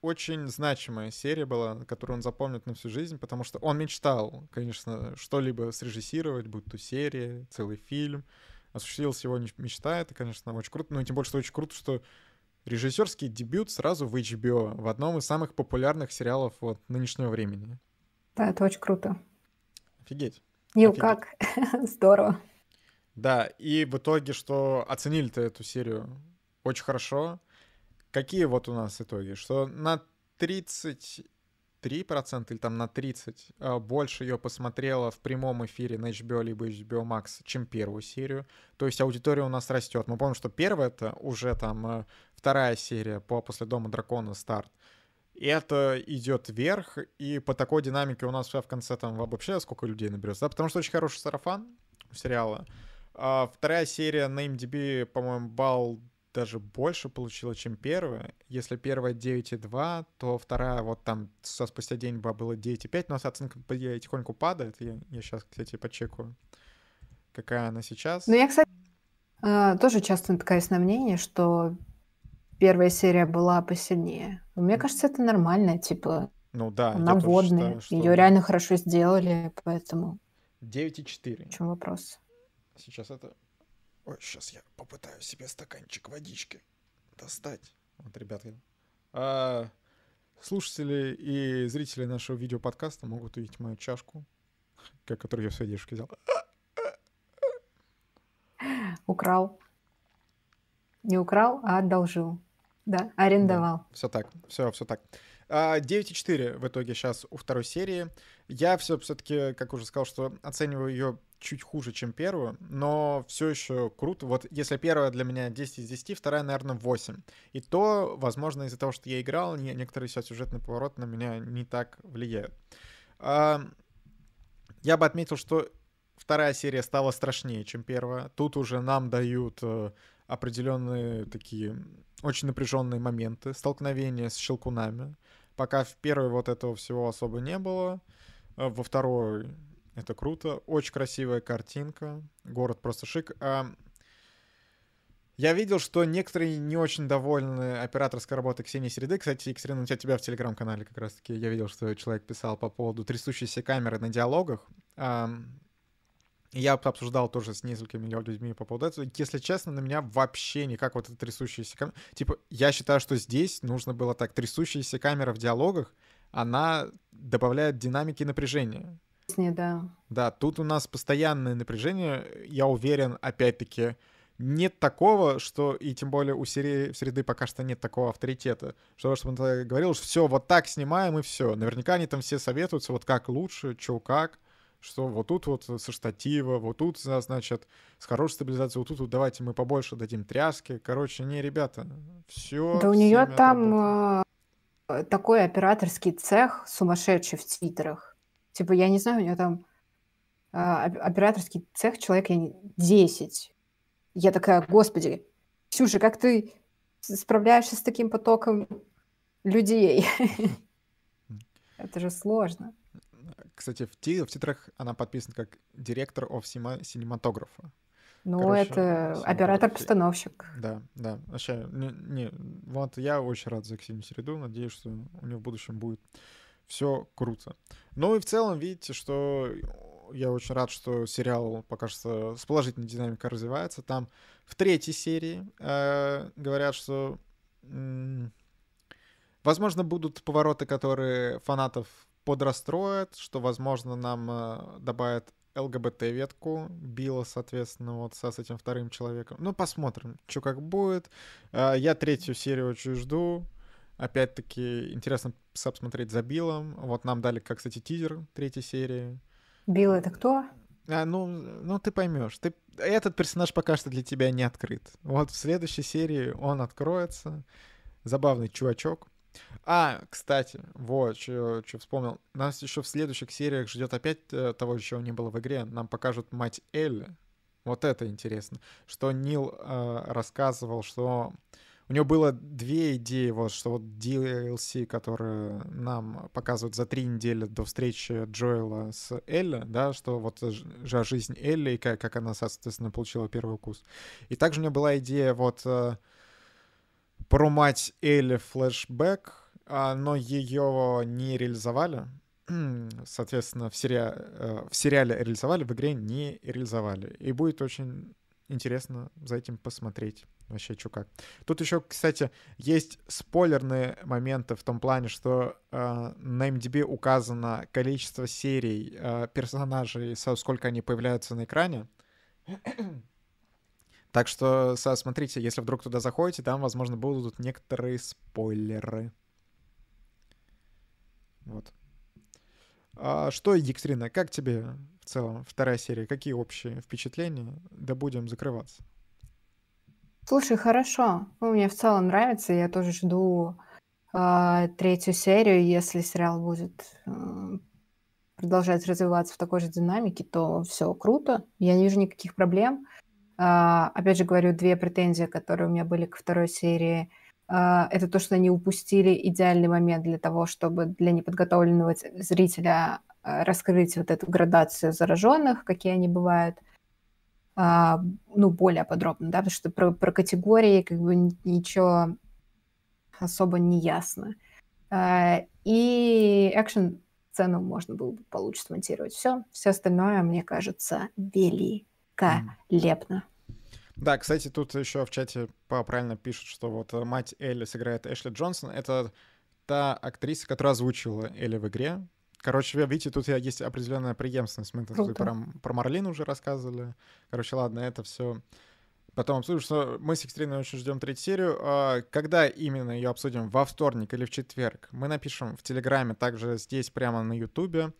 очень значимая серия была, которую он запомнит на всю жизнь, потому что он мечтал, конечно, что-либо срежиссировать, будь то серия, целый фильм. Осуществил сегодня мечта, это, конечно, очень круто. Ну и тем более, что очень круто, что режиссерский дебют сразу в HBO, в одном из самых популярных сериалов вот нынешнего времени. Да, это очень круто. Офигеть. Нил, Офигеть. как? Здорово. Да, и в итоге, что оценили-то эту серию очень хорошо. Какие вот у нас итоги? Что на 33% или там на 30 а, больше ее посмотрела в прямом эфире на HBO либо HBO Max, чем первую серию. То есть аудитория у нас растет. Мы помним, что первая это уже там э, вторая серия по «После дома дракона» старт это идет вверх, и по такой динамике у нас в конце там вообще сколько людей наберется, да, потому что очень хороший сарафан у сериала. А вторая серия на MDB, по-моему, балл даже больше получила, чем первая. Если первая 9,2, то вторая вот там со спустя день было 9,5, но оценка тихоньку падает. Я, я сейчас, кстати, почекаю, какая она сейчас. Ну, я, кстати, э, тоже часто натыкаюсь на мнение, что первая серия была посильнее. Мне кажется, это нормально, типа, Ну да, Она водная. считаю, что Ее реально хорошо сделали, поэтому в 9,4. чем вопрос? Сейчас это... Ой, сейчас я попытаюсь себе стаканчик водички достать. Вот, ребята. А, слушатели и зрители нашего видеоподкаста могут увидеть мою чашку, которую я в своей девушке взял. Украл. Не украл, а одолжил. Да, арендовал. Все так, все, все так. А, 9,4 в итоге сейчас у второй серии. Я все все-таки, как уже сказал, что оцениваю ее чуть хуже, чем первую, но все еще круто. Вот если первая для меня 10 из 10, вторая, наверное, 8. И то, возможно, из-за того, что я играл, не- некоторые сейчас сюжетные повороты на меня не так влияют. А, Я бы отметил, что вторая серия стала страшнее, чем первая. Тут уже нам дают э, определенные такие очень напряженные моменты, столкновения с щелкунами. Пока в первой вот этого всего особо не было. э, Во второй это круто. Очень красивая картинка. Город просто шик. А, Я видел, что некоторые не очень довольны операторской работой Ксении Середы. Кстати, Екатерина, у тебя, тебя в телеграм-канале как раз-таки я видел, что человек писал по поводу трясущейся камеры на диалогах. Я обсуждал тоже с несколькими людьми по поводу этого. Если честно, на меня вообще никак вот эта трясущаяся камера... Типа, я считаю, что здесь нужно было так. Трясущаяся камера в диалогах, она добавляет динамики и напряжения. Да. Да, тут у нас постоянное напряжение. Я уверен, опять-таки, нет такого, что, и тем более у серии, среды пока что нет такого авторитета, что, чтобы он говорил, что все, вот так снимаем и все. Наверняка они там все советуются, вот как лучше, что как, что вот тут вот со штатива, вот тут, значит, с хорошей стабилизацией, вот тут вот давайте мы побольше дадим тряски. Короче, не, ребята, все. Да у нее там э, такой операторский цех сумасшедший в титрах. Типа, я не знаю, у нее там э, оп- операторский цех человек я не- 10. Я такая, господи, Ксюша, как ты справляешься с таким потоком людей? Это же сложно. Кстати, в, ти- в титрах она подписана как директор of сима- синематографа. Ну, Короче, это оператор-постановщик. Да, да. Вообще, не, не, вот я очень рад за Ксению Середу. Надеюсь, что у нее в будущем будет все круто. Ну и в целом, видите, что я очень рад, что сериал пока что с положительной динамикой развивается. Там в третьей серии э, говорят, что м, возможно будут повороты, которые фанатов подрастроят, что, возможно, нам э, добавят ЛГБТ-ветку Билла, соответственно, вот со, с этим вторым человеком. Ну, посмотрим, что как будет. Э, Я третью серию очень жду. Опять-таки, интересно посмотреть за Биллом. Вот нам дали, как, кстати, тизер третьей серии. Билл это кто? А, ну, ну, ты поймешь. Ты... Этот персонаж пока что для тебя не открыт. Вот в следующей серии он откроется. Забавный чувачок. А, кстати, вот, что вспомнил. Нас еще в следующих сериях ждет опять э, того, чего не было в игре. Нам покажут мать Элли. Вот это интересно. Что Нил э, рассказывал, что у него было две идеи, вот, что вот DLC, которые нам показывают за три недели до встречи Джоэла с Элли, да, что вот ж- жа- жизнь Элли и как, как она, соответственно, получила первый укус. И также у него была идея вот э, про мать Элли флешбэк, а, но ее не реализовали. Соответственно, в, сериа- э, в сериале реализовали, в игре не реализовали. И будет очень интересно за этим посмотреть. Вообще, что как. Тут еще, кстати, есть спойлерные моменты в том плане, что э, на MDB указано количество серий э, персонажей, со сколько они появляются на экране. Так что, смотрите, если вдруг туда заходите, там, возможно, будут некоторые спойлеры. Вот. А что, Екатерина, как тебе в целом вторая серия? Какие общие впечатления? Да будем закрываться. Слушай, хорошо. Ну, мне в целом нравится. Я тоже жду а, третью серию. Если сериал будет м, продолжать развиваться в такой же динамике, то все круто. Я не вижу никаких проблем. А, опять же говорю, две претензии, которые у меня были к второй серии. А, это то, что они упустили идеальный момент для того, чтобы для неподготовленного зрителя а, раскрыть вот эту градацию зараженных, какие они бывают ну, более подробно, да, потому что про, про категории как бы ничего особо не ясно. И экшн-сцену можно было бы получше смонтировать. Все, все остальное, мне кажется, великолепно. Да, кстати, тут еще в чате правильно пишут, что вот э, мать Элли сыграет Эшли Джонсон. Это та актриса, которая озвучила Элли в игре. Короче, видите, тут есть определенная преемственность. Мы тут про, про Марлин уже рассказывали. Короче, ладно, это все потом обсудим, что мы с Екатериной очень ждем третью серию. А когда именно ее обсудим? Во вторник или в четверг? Мы напишем в Телеграме, также здесь прямо на Ютубе.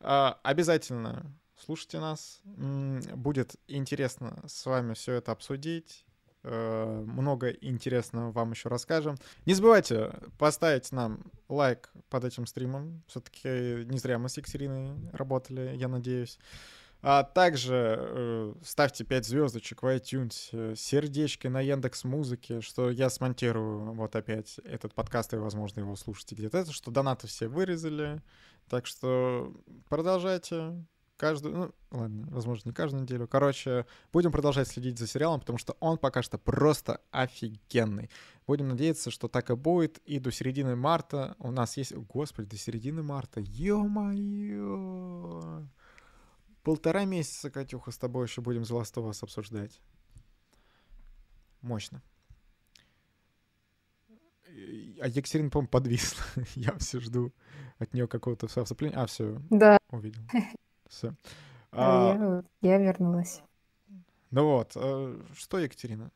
А, обязательно слушайте нас. Будет интересно с вами все это обсудить. Э, много интересного вам еще расскажем. Не забывайте поставить нам лайк под этим стримом. Все-таки не зря мы с Екатериной работали, я надеюсь. А также э, ставьте 5 звездочек в iTunes, э, сердечки на Яндекс Музыке, что я смонтирую вот опять этот подкаст, и, возможно, его слушайте где-то. Что донаты все вырезали. Так что продолжайте каждую, ну, ладно, возможно, не каждую неделю. Короче, будем продолжать следить за сериалом, потому что он пока что просто офигенный. Будем надеяться, что так и будет. И до середины марта у нас есть... Господи, до середины марта. Ё-моё! Полтора месяца, Катюха, с тобой еще будем The Last of Us обсуждать. Мощно. А Екатерина, по-моему, подвисла. Я все жду от нее какого-то вступления. А, все. Да. Увидел. Все. А, я, я вернулась. Ну вот. А, что, Екатерина?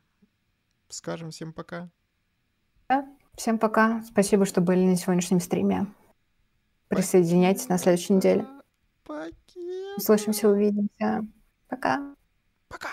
Скажем всем пока. Да, всем пока. Спасибо, что были на сегодняшнем стриме. Присоединяйтесь на следующей неделе. Пока. Услышимся, увидимся. Пока. Пока.